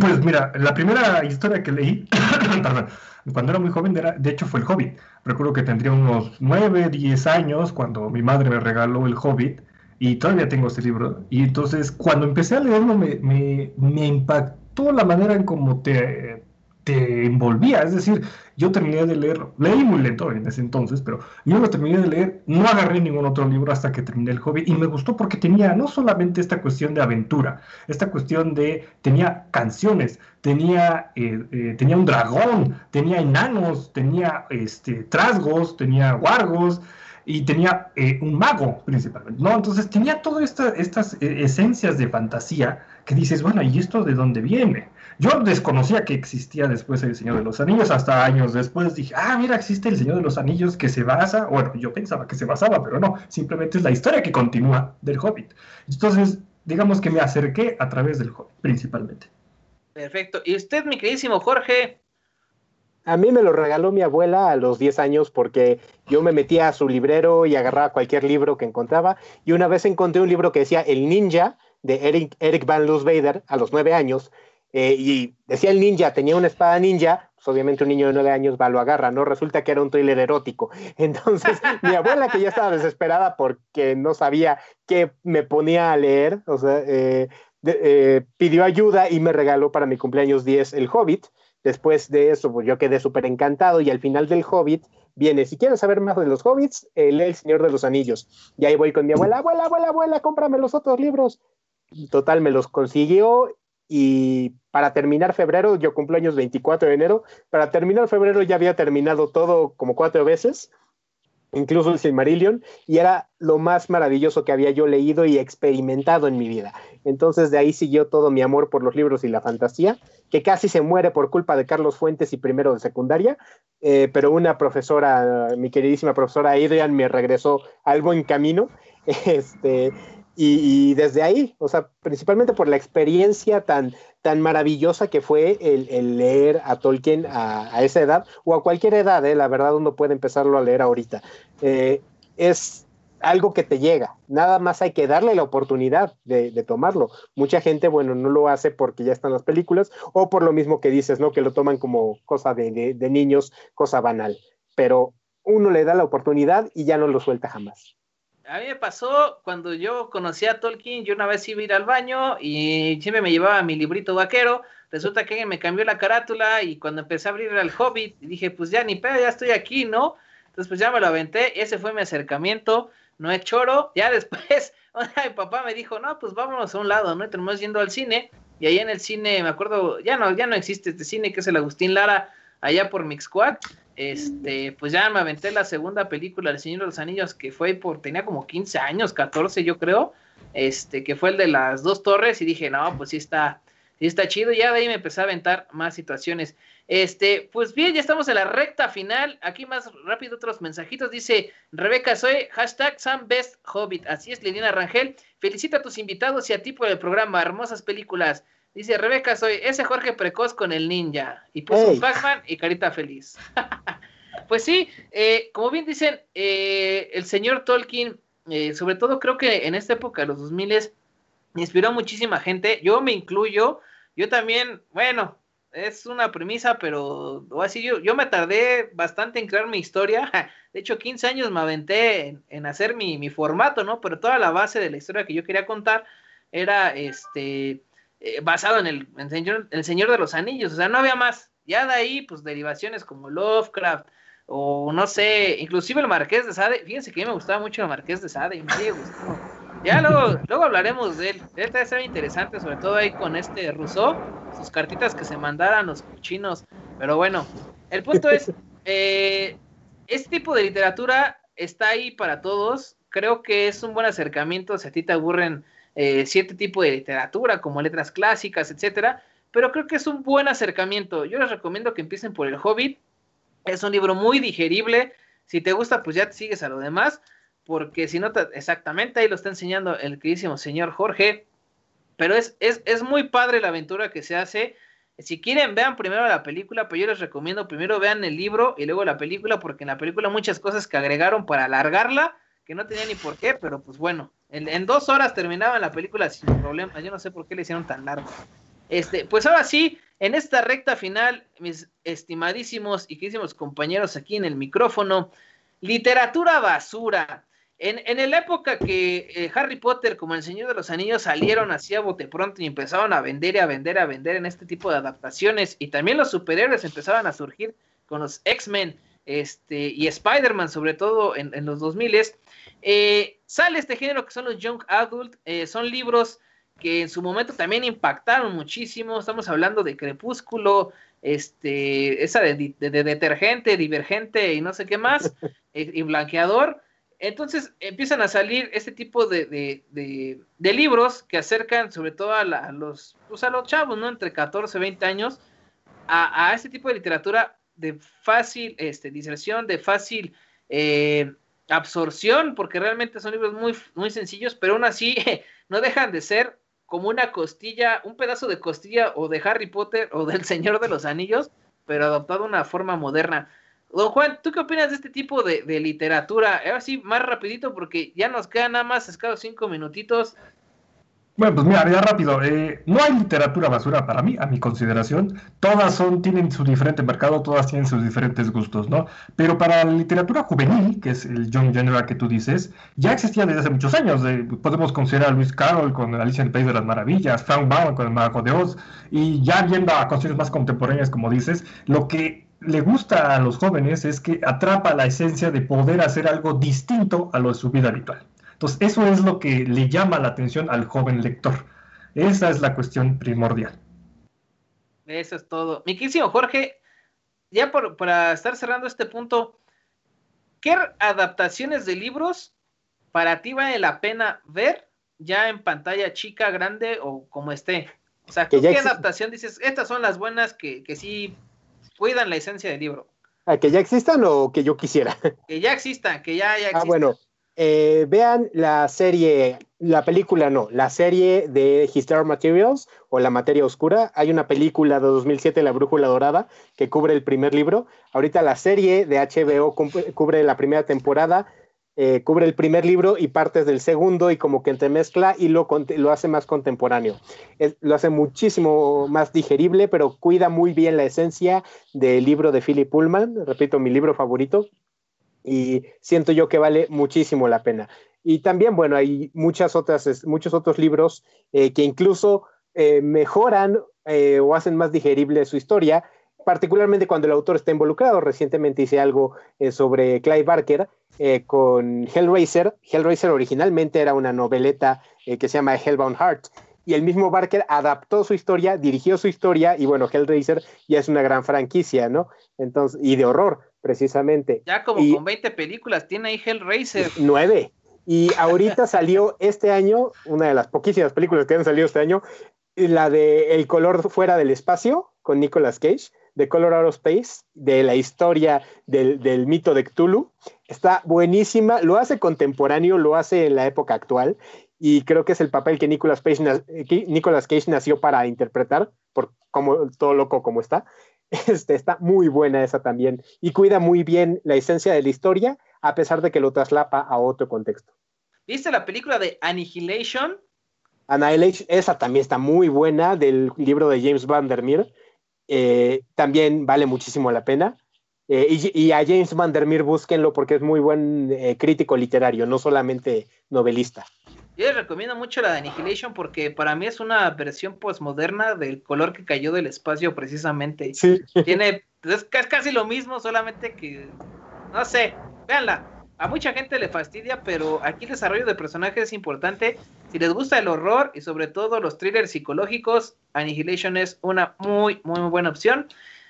pues mira, la primera historia que leí, *coughs* cuando era muy joven, de hecho fue el Hobbit. Recuerdo que tendría unos 9, 10 años cuando mi madre me regaló el Hobbit y todavía tengo ese libro. Y entonces cuando empecé a leerlo me impactó la manera en cómo te, te envolvía. Es decir, yo terminé de leerlo, leí muy lento en ese entonces, pero yo lo terminé de leer, no agarré ningún otro libro hasta que terminé el hobby y me gustó porque tenía no solamente esta cuestión de aventura, esta cuestión de, tenía canciones, tenía, eh, eh, tenía un dragón, tenía enanos, tenía este, trasgos, tenía wargos, y tenía eh, un mago principalmente, ¿no? Entonces tenía todas estas eh, esencias de fantasía que dices, bueno, ¿y esto de dónde viene? Yo desconocía que existía después el Señor de los Anillos, hasta años después dije, ah, mira, existe el Señor de los Anillos que se basa, bueno, yo pensaba que se basaba, pero no, simplemente es la historia que continúa del Hobbit. Entonces, digamos que me acerqué a través del Hobbit, principalmente. Perfecto. ¿Y usted, mi queridísimo Jorge? A mí me lo regaló mi abuela a los 10 años porque yo me metía a su librero y agarraba cualquier libro que encontraba. Y una vez encontré un libro que decía El Ninja de Eric, Eric Van Vader a los 9 años eh, y decía el ninja, tenía una espada ninja, pues obviamente un niño de nueve años va, lo agarra, ¿no? Resulta que era un thriller erótico. *laughs* Entonces, mi abuela, que ya estaba desesperada porque no sabía qué me ponía a leer, o sea, eh, eh, pidió ayuda y me regaló para mi cumpleaños 10 El Hobbit. Después de eso, pues yo quedé súper encantado y al final del Hobbit viene, si quieres saber más de los Hobbits, lee El Señor de los Anillos. Y ahí voy con mi abuela, abuela, abuela, abuela, cómprame los otros libros. Total, me los consiguió y para terminar febrero, yo cumplo años 24 de enero, para terminar febrero ya había terminado todo como cuatro veces, incluso el Silmarillion, y era lo más maravilloso que había yo leído y experimentado en mi vida. Entonces de ahí siguió todo mi amor por los libros y la fantasía, que casi se muere por culpa de Carlos Fuentes y primero de secundaria, eh, pero una profesora, mi queridísima profesora Adrian, me regresó al buen camino. *laughs* Este, y, desde ahí, o sea, principalmente por la experiencia tan, tan maravillosa que fue el, leer a Tolkien a, esa edad, o a cualquier edad, ¿eh? la verdad uno puede empezarlo a leer ahorita. Eh, es algo que te llega, nada más hay que darle la oportunidad de, tomarlo. Mucha gente, bueno, no lo hace porque ya están las películas, o por lo mismo que dices, ¿no? Que lo toman como cosa de, de niños, cosa banal, pero uno le da la oportunidad y ya no lo suelta jamás a mí me pasó cuando yo conocí a Tolkien, yo una vez iba a ir al baño y siempre me llevaba mi librito vaquero. Resulta que alguien me cambió la carátula y cuando empecé a abrir el Hobbit, dije, pues ya ni pedo, ya estoy aquí, ¿no? Entonces pues ya me lo aventé, ese fue mi acercamiento, no es choro. Ya *laughs* después, mi papá me dijo, no, pues vámonos a un lado, ¿no? Y terminamos yendo al cine y ahí en el cine, me acuerdo, ya no, ya no existe este cine que es el Agustín Lara, allá por Mixquad este, pues ya me aventé la segunda película, El Señor de los Anillos, que fue por, tenía como 15 años, 14 yo creo, este, que fue el de las dos torres, y dije, no, pues sí está, sí está chido, ya de ahí me empecé a aventar más situaciones. Este, pues bien, ya estamos en la recta final, aquí más rápido otros mensajitos, dice Rebeca Soy, hashtag Sam Best así es, Liliana Rangel, felicita a tus invitados y a ti por el programa, hermosas películas. Dice Rebeca, soy ese Jorge Precoz con el ninja. Y puso un Pac-Man y carita feliz. *laughs* pues sí, eh, como bien dicen, eh, el señor Tolkien, eh, sobre todo creo que en esta época, los 2000 inspiró a muchísima gente. Yo me incluyo. Yo también, bueno, es una premisa, pero así yo, yo me tardé bastante en crear mi historia. *laughs* De hecho, 15 años me aventé en, hacer mi, mi, formato, ¿no? Pero toda la base de la historia que yo quería contar era este eh, basado en el, señor, el Señor de los Anillos, o sea, no había más. Ya de ahí, pues derivaciones como Lovecraft, o no sé, inclusive el Marqués de Sade, fíjense que a mí me gustaba mucho el Marqués de Sade, y me. Ya luego, luego hablaremos de él. Debe ser interesante, sobre todo ahí con este Rousseau, sus cartitas que se mandaran los chinos. Pero bueno, el punto es, *laughs* eh, este tipo de literatura está ahí para todos. Creo que es un buen acercamiento si a ti te aburren eh, cierto tipo de literatura, como letras clásicas, etcétera, pero creo que es un buen acercamiento. Yo les recomiendo que empiecen por El Hobbit. Es un libro muy digerible. Si te gusta, pues ya te sigues a lo demás, porque si no, exactamente ahí lo está enseñando el queridísimo señor Jorge. Pero es, es, es muy padre la aventura que se hace. Si quieren, vean primero la película, pero yo les recomiendo primero vean el libro y luego la película, porque en la película muchas cosas que agregaron para alargarla, que no tenía ni por qué, pero pues bueno, en, dos horas terminaba la película sin problema. Yo no sé por qué le hicieron tan largo. Este, pues ahora sí, en esta recta final, mis estimadísimos y queridísimos compañeros aquí en el micrófono, literatura basura. En, en la época que eh, Harry Potter como el Señor de los Anillos salieron así a bote pronto y empezaron a vender y a vender, a vender en este tipo de adaptaciones, y también los superhéroes empezaban a surgir con los X-Men este, y Spider-Man, sobre todo en, en los 2000 eh, sale este género que son los Young Adult, eh, son libros que en su momento también impactaron muchísimo, estamos hablando de Crepúsculo, este, esa de, detergente, divergente y no sé qué más, *laughs* eh, y blanqueador, Entonces empiezan a salir este tipo de, libros que acercan sobre todo a, los, pues a los chavos, ¿no? Entre 14 y 20 años, a, este tipo de literatura de fácil este, diserción, de fácil eh, absorción, porque realmente son libros muy, muy sencillos, pero aún así *laughs* no dejan de ser como una costilla, un pedazo de costilla o de Harry Potter o del Señor de los Anillos, pero adoptado una forma moderna. Don Juan, ¿tú qué opinas de este tipo de, literatura? Ahora sí, más rapidito porque ya nos quedan nada más escasos cinco minutitos. Bueno, pues mira, ya rápido. Eh, no hay literatura basura para mí, a mi consideración. Todas son, tienen su diferente mercado, todas tienen sus diferentes gustos, ¿no? Pero para la literatura juvenil, que es el young genre que tú dices, ya existía desde hace muchos años. podemos considerar a Luis Carroll con Alicia en el País de las Maravillas, Frank Baum con El Mago de Oz, y ya viendo a cuestiones más contemporáneas, como dices, lo que le gusta a los jóvenes es que atrapa la esencia de poder hacer algo distinto a lo de su vida habitual. Entonces, eso es lo que le llama la atención al joven lector. Esa es la cuestión primordial. Eso es todo. Mi querido Jorge, ya por, para estar cerrando este punto, ¿qué adaptaciones de libros para ti vale la pena ver ya en pantalla chica, grande o como esté? O sea, ¿qué adaptación dices? Estas son las buenas que, que sí cuidan la esencia del libro. ¿A que ya existan o que yo quisiera? Que ya existan, que ya, ya existan. Ah, bueno. Eh, vean la serie, la película no, la serie de History Materials o La Materia Oscura. Hay una película de 2007, La Brújula Dorada, que cubre el primer libro. Ahorita la serie de HBO cubre la primera temporada eh, cubre el primer libro y partes del segundo y como que entremezcla y lo, lo hace más contemporáneo. lo hace muchísimo más digerible, pero cuida muy bien la esencia del libro de Philip Pullman, repito, mi libro favorito, y siento yo que vale muchísimo la pena. Y también, bueno, hay muchas otras, muchos otros libros eh, que incluso eh, mejoran o hacen más digerible su historia, particularmente cuando el autor está involucrado. Recientemente hice algo sobre Clive Barker, eh, con Hellraiser. Hellraiser originalmente era una noveleta eh, que se llama Hellbound Heart. Y el mismo Barker adaptó su historia, dirigió su historia, y bueno, Hellraiser ya es una gran franquicia, ¿no? Entonces, y de horror, precisamente. Ya como con 20 películas tiene ahí Hellraiser. *laughs* Nueve. Y ahorita *laughs* salió este año, una de las poquísimas películas que han salido este año, la de El color fuera del espacio, con Nicolas Cage de Colorado Space, de la historia del, mito de Cthulhu. Está buenísima, lo hace contemporáneo, lo hace en la época actual y creo que es el papel que Nicolas Cage, Nicolas Cage nació para interpretar, por como, todo loco como está. *laughs* Este, está muy buena esa también y cuida muy bien la esencia de la historia a pesar de que lo traslapa a otro contexto. ¿Viste la película de Annihilation? Annihilation, esa también está muy buena del libro de James Van der Meer eh, también vale muchísimo la pena. Eh, y, a James Van der Meer búsquenlo porque es muy buen eh, crítico literario, no solamente novelista. Yo les recomiendo mucho la de Annihilation porque para mí es una versión postmoderna del color que cayó del espacio precisamente. Sí. *laughs* Tiene, es casi lo mismo, solamente que, no sé, véanla a mucha gente le fastidia, pero aquí el desarrollo de personajes es importante. Si les gusta el horror y sobre todo los thrillers psicológicos, Annihilation es una muy, muy, buena opción.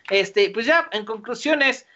Este, pues ya, en conclusiones,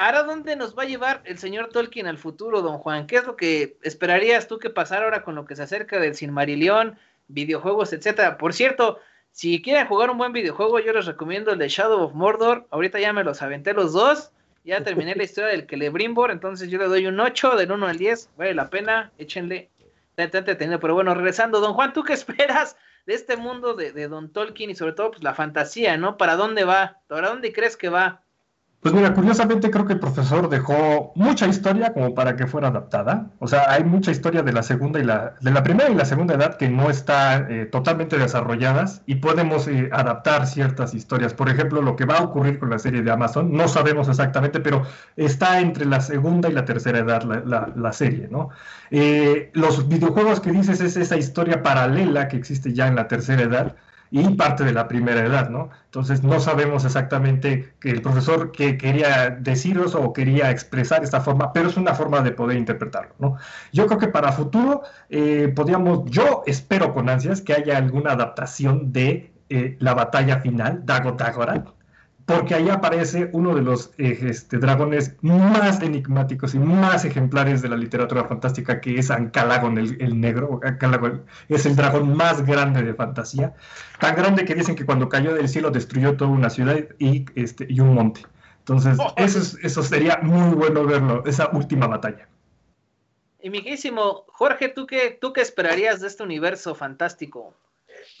¿ahora dónde nos va a llevar el señor Tolkien al futuro, don Juan? ¿Qué es lo que esperarías tú que pasara ahora con lo que se acerca del Silmarillion, videojuegos, etcétera? Por cierto, si quieren jugar un buen videojuego, yo les recomiendo el de Shadow of Mordor. Ahorita ya me los aventé los dos. Ya terminé la *laughs* historia del Celebrimbor, entonces yo le doy un 8 del 1 al 10. Vale la pena, échenle. Está entretenido, pero bueno, regresando, don Juan, ¿tú qué esperas de este mundo de, de Don Tolkien y sobre todo pues la fantasía, ¿no? ¿Para dónde va? ¿Para dónde crees que va? Pues mira, curiosamente creo que el profesor dejó mucha historia como para que fuera adaptada. O sea, hay mucha historia de la segunda y la de la primera y la segunda edad que no está eh, totalmente desarrolladas y podemos eh, adaptar ciertas historias. Por ejemplo, lo que va a ocurrir con la serie de Amazon, no sabemos exactamente, pero está entre la segunda y la tercera edad la, serie, ¿no? Eh, los videojuegos que dices es esa historia paralela que existe ya en la tercera edad y parte de la primera edad, ¿no? Entonces no sabemos exactamente que el profesor que quería deciros o quería expresar esta forma, pero es una forma de poder interpretarlo, ¿no? Yo creo que para futuro eh, podríamos, yo espero con ansias que haya alguna adaptación de eh, la batalla final, Dago Dagoran, porque ahí aparece uno de los eh, este, dragones más enigmáticos y más ejemplares de la literatura fantástica, que es Ancalagon el, negro. Ancalagon es el dragón más grande de fantasía, tan grande que dicen que cuando cayó del cielo destruyó toda una ciudad y, este, y un monte. Entonces, oh, eso, eso sería muy bueno verlo, esa última batalla. Y mijísimo, Jorge, ¿tú qué, ¿tú qué esperarías de este universo fantástico?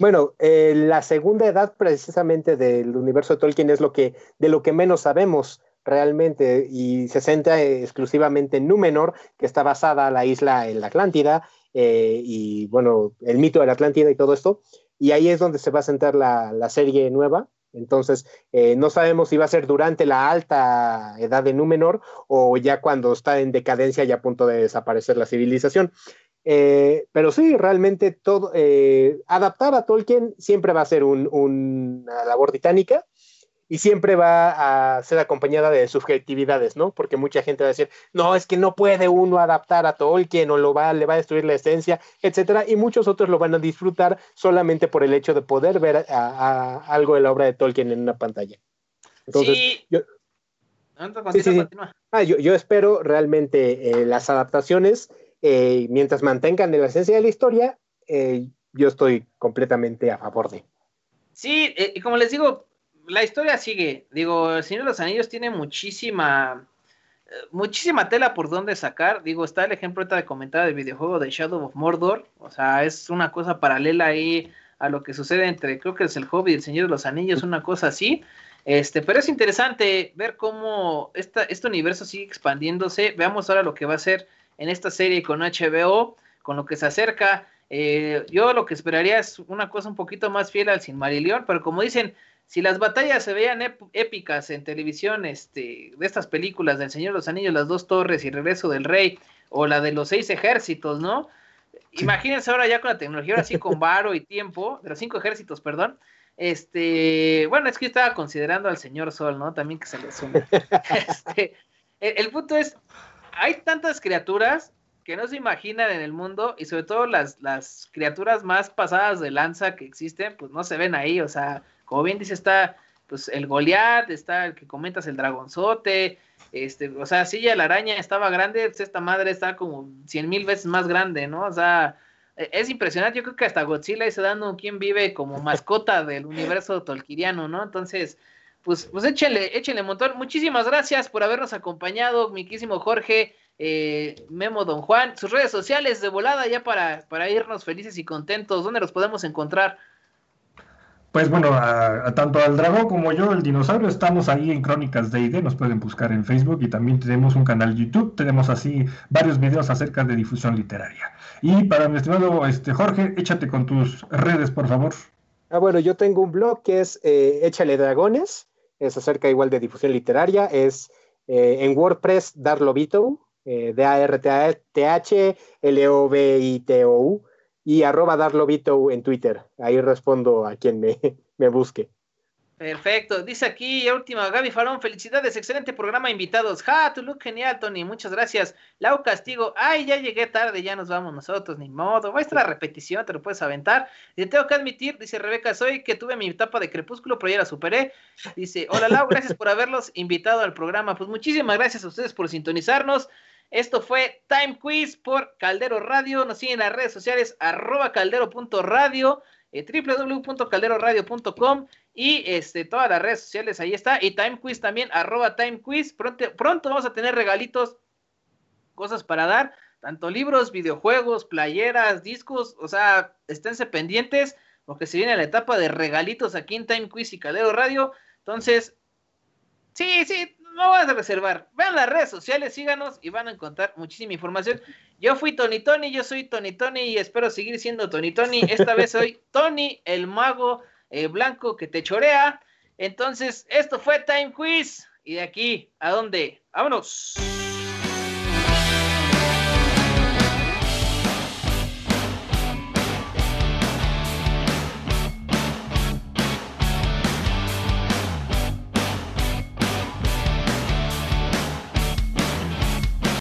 Bueno, eh, la segunda edad precisamente del universo de Tolkien es lo que, de lo que menos sabemos realmente y se centra exclusivamente en Númenor, que está basada la isla en la Atlántida eh, y bueno, el mito de la Atlántida y todo esto. Y ahí es donde se va a centrar la, la serie nueva, entonces, eh, no sabemos si va a ser durante la alta edad de Númenor o ya cuando está en decadencia y a punto de desaparecer la civilización. Eh, pero sí, realmente todo, eh, adaptar a Tolkien siempre va a ser una labor titánica y siempre va a ser acompañada de subjetividades, ¿no? Porque mucha gente va a decir, no, es que no puede uno adaptar a Tolkien o lo va, le va a destruir la esencia, etcétera, y muchos otros lo van a disfrutar solamente por el hecho de poder ver algo de la obra de Tolkien en una pantalla. Entonces, yo, ah, yo, yo, espero realmente eh, las adaptaciones, eh, mientras mantengan la esencia de la historia, eh, yo estoy completamente a favor de. Sí, y como les digo, la historia sigue. Digo, El Señor de los Anillos tiene muchísima, eh, muchísima tela por donde sacar. Digo, está el ejemplo de comentar del videojuego de Shadow of Mordor. O sea, es una cosa paralela ahí a lo que sucede entre, creo que es el Hobbit y el Señor de los Anillos, una cosa así. Este, pero es interesante ver cómo esta, este universo sigue expandiéndose. Veamos ahora lo que va a ser en esta serie con HBO, con lo que se acerca. Eh, yo lo que esperaría es una cosa un poquito más fiel al Sin Marillion, pero como dicen, si las batallas se veían épicas en televisión, este, de estas películas del Señor de los Anillos, las dos torres y Regreso del Rey, o la de los seis ejércitos, ¿no? Imagínense ahora ya con la tecnología, ahora sí con varo y tiempo, de los cinco ejércitos, perdón. Este, bueno, es que yo estaba considerando al señor Sol, ¿no? También que se le sume. *laughs* Este, el, punto es, hay tantas criaturas que no se imaginan en el mundo y sobre todo las, las criaturas más pasadas de lanza que existen, pues no se ven ahí, o sea, como bien dice, está pues el Goliat, está el que comentas el dragonzote, este, o sea, si ya la araña estaba grande, pues esta madre está como cien mil veces más grande, ¿no? O sea, e, es impresionante, yo creo que hasta Godzilla se dando quien vive como mascota del universo tolkiriano, ¿no? Entonces, pues, pues échenle, échenle montón. Muchísimas gracias por habernos acompañado, miquísimo Jorge, eh, Memo Don Juan, sus redes sociales de volada ya para, para irnos felices y contentos, ¿dónde los podemos encontrar? Pues bueno, a, tanto al dragón como yo, el dinosaurio, estamos ahí en Crónicas de ID, nos pueden buscar en Facebook y también tenemos un canal YouTube, tenemos así varios videos acerca de difusión literaria. Y para mi estimado este, Jorge, échate con tus redes, por favor. Ah, bueno, yo tengo un blog que es eh, Échale Dragones, es acerca igual de difusión literaria, es eh, en WordPress Darlovito, eh, D-A-R-T-H-L-O-B-I-T-O-U y arroba darlobito en Twitter. Ahí respondo a quien me, *laughs* me busque. Perfecto. Dice aquí, última, Gaby Farón, felicidades, excelente programa, invitados. Ja, tu look genial, Tony, muchas gracias. Lau Castigo, ay, ya llegué tarde, ya nos vamos nosotros, ni modo. Va a estar la repetición, te lo puedes aventar. Y tengo que admitir, dice Rebeca, soy que tuve mi etapa de crepúsculo, pero ya la superé. Dice, hola Lau, gracias por haberlos invitado al programa. Pues muchísimas gracias a ustedes por sintonizarnos. Esto fue Time Quiz por Caldero Radio. Nos siguen en las redes sociales arroba caldero.radio, eh, www.calderoradio.com y este, todas las redes sociales ahí está. Y Time Quiz también, arroba Time Quiz. Pronto, pronto vamos a tener regalitos, cosas para dar, tanto libros, videojuegos, playeras, discos. O sea, esténse pendientes porque se viene la etapa de regalitos aquí en Time Quiz y Caldero Radio. Entonces, sí, sí, no vas a reservar. Vean las redes sociales, síganos y van a encontrar muchísima información. Yo fui Tony Tony, yo soy Tony Tony y espero seguir siendo Tony Tony. Esta vez soy Tony, el mago eh, blanco que te chorea. Entonces, esto fue Time Quiz. Y de aquí, ¿a dónde? ¡Vámonos!